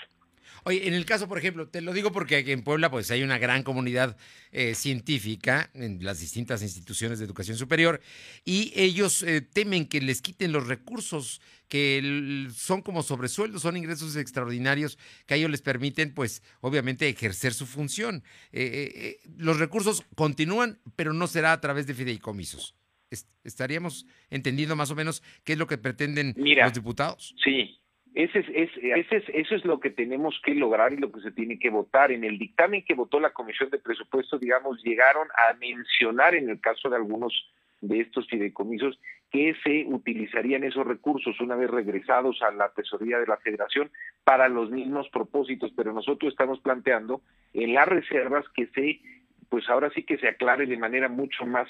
Oye, en el caso, por ejemplo, te lo digo porque aquí en Puebla pues hay una gran comunidad eh, científica en las distintas instituciones de educación superior y ellos eh, temen que les quiten los recursos que son como sobresueldos, son ingresos extraordinarios que a ellos les permiten pues obviamente ejercer su función. Eh, los recursos continúan, pero no será a través de fideicomisos. ¿Estaríamos entendiendo más o menos qué es lo que pretenden los diputados? Sí, ese es, ese es, eso es lo que tenemos que lograr y lo que se tiene que votar. En el dictamen que votó la Comisión de Presupuesto, digamos, llegaron a mencionar en el caso de algunos de estos fideicomisos que se utilizarían esos recursos una vez regresados a la tesorería de la Federación para los mismos propósitos, pero nosotros estamos planteando en las reservas que se, pues ahora sí que se aclare de manera mucho más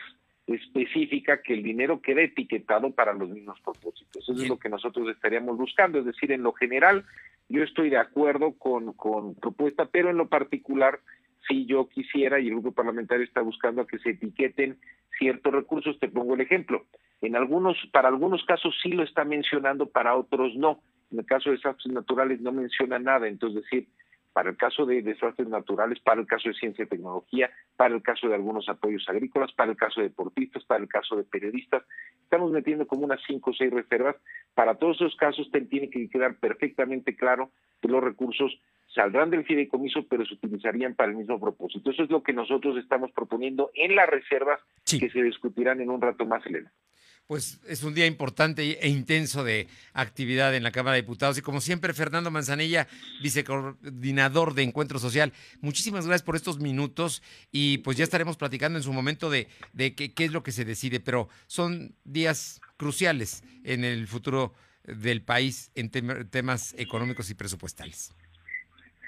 específica que el dinero quede etiquetado para los mismos propósitos. Eso es lo que nosotros estaríamos buscando. Es decir, en lo general, yo estoy de acuerdo con, con propuesta, pero en lo particular, si yo quisiera y el grupo parlamentario está buscando a que se etiqueten ciertos recursos, te pongo el ejemplo. En algunos, para algunos casos sí lo está mencionando, para otros no. En el caso de desastres naturales no menciona nada. Entonces, decir, para el caso de desastres naturales, para el caso de ciencia y tecnología, para el caso de algunos apoyos agrícolas, para el caso de deportistas, para el caso de periodistas. Estamos metiendo como unas cinco o seis reservas. Para todos esos casos tiene que quedar perfectamente claro que los recursos saldrán del fideicomiso, pero se utilizarían para el mismo propósito. Eso es lo que nosotros estamos proponiendo en las reservas que se discutirán en un rato más, Elena pues es un día importante e intenso de actividad en la Cámara de Diputados. Y como siempre, Fernando Manzanilla, vicecoordinador de Encuentro Social, muchísimas gracias por estos minutos y pues ya estaremos platicando en su momento de, de qué, qué es lo que se decide, pero son días cruciales en el futuro del país en temas económicos y presupuestales.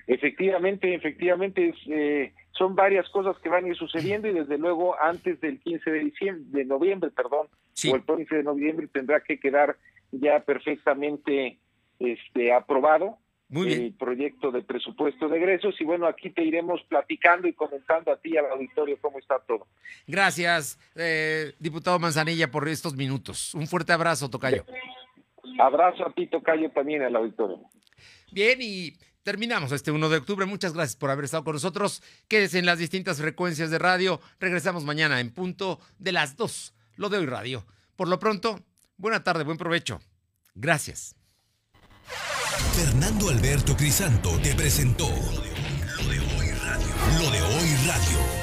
Efectivamente, efectivamente es, eh, son varias cosas que van a ir sucediendo y desde luego antes del 15 de diciembre, de noviembre, perdón, o el 15 de noviembre tendrá que quedar ya perfectamente este aprobado el proyecto de presupuesto de egresos y bueno, aquí te iremos platicando y comentando a ti al auditorio cómo está todo. Gracias, eh, diputado Manzanilla, por estos minutos. Un fuerte abrazo, Tocayo. Abrazo a ti, Tocayo, también al auditorio. Bien, y Terminamos este 1 de octubre. Muchas gracias por haber estado con nosotros. Quédese en las distintas frecuencias de radio. Regresamos mañana en punto de las 2. Lo de hoy radio. Por lo pronto, buena tarde, buen provecho. Gracias. Fernando Alberto Crisanto te presentó Lo de hoy radio. Lo de hoy radio.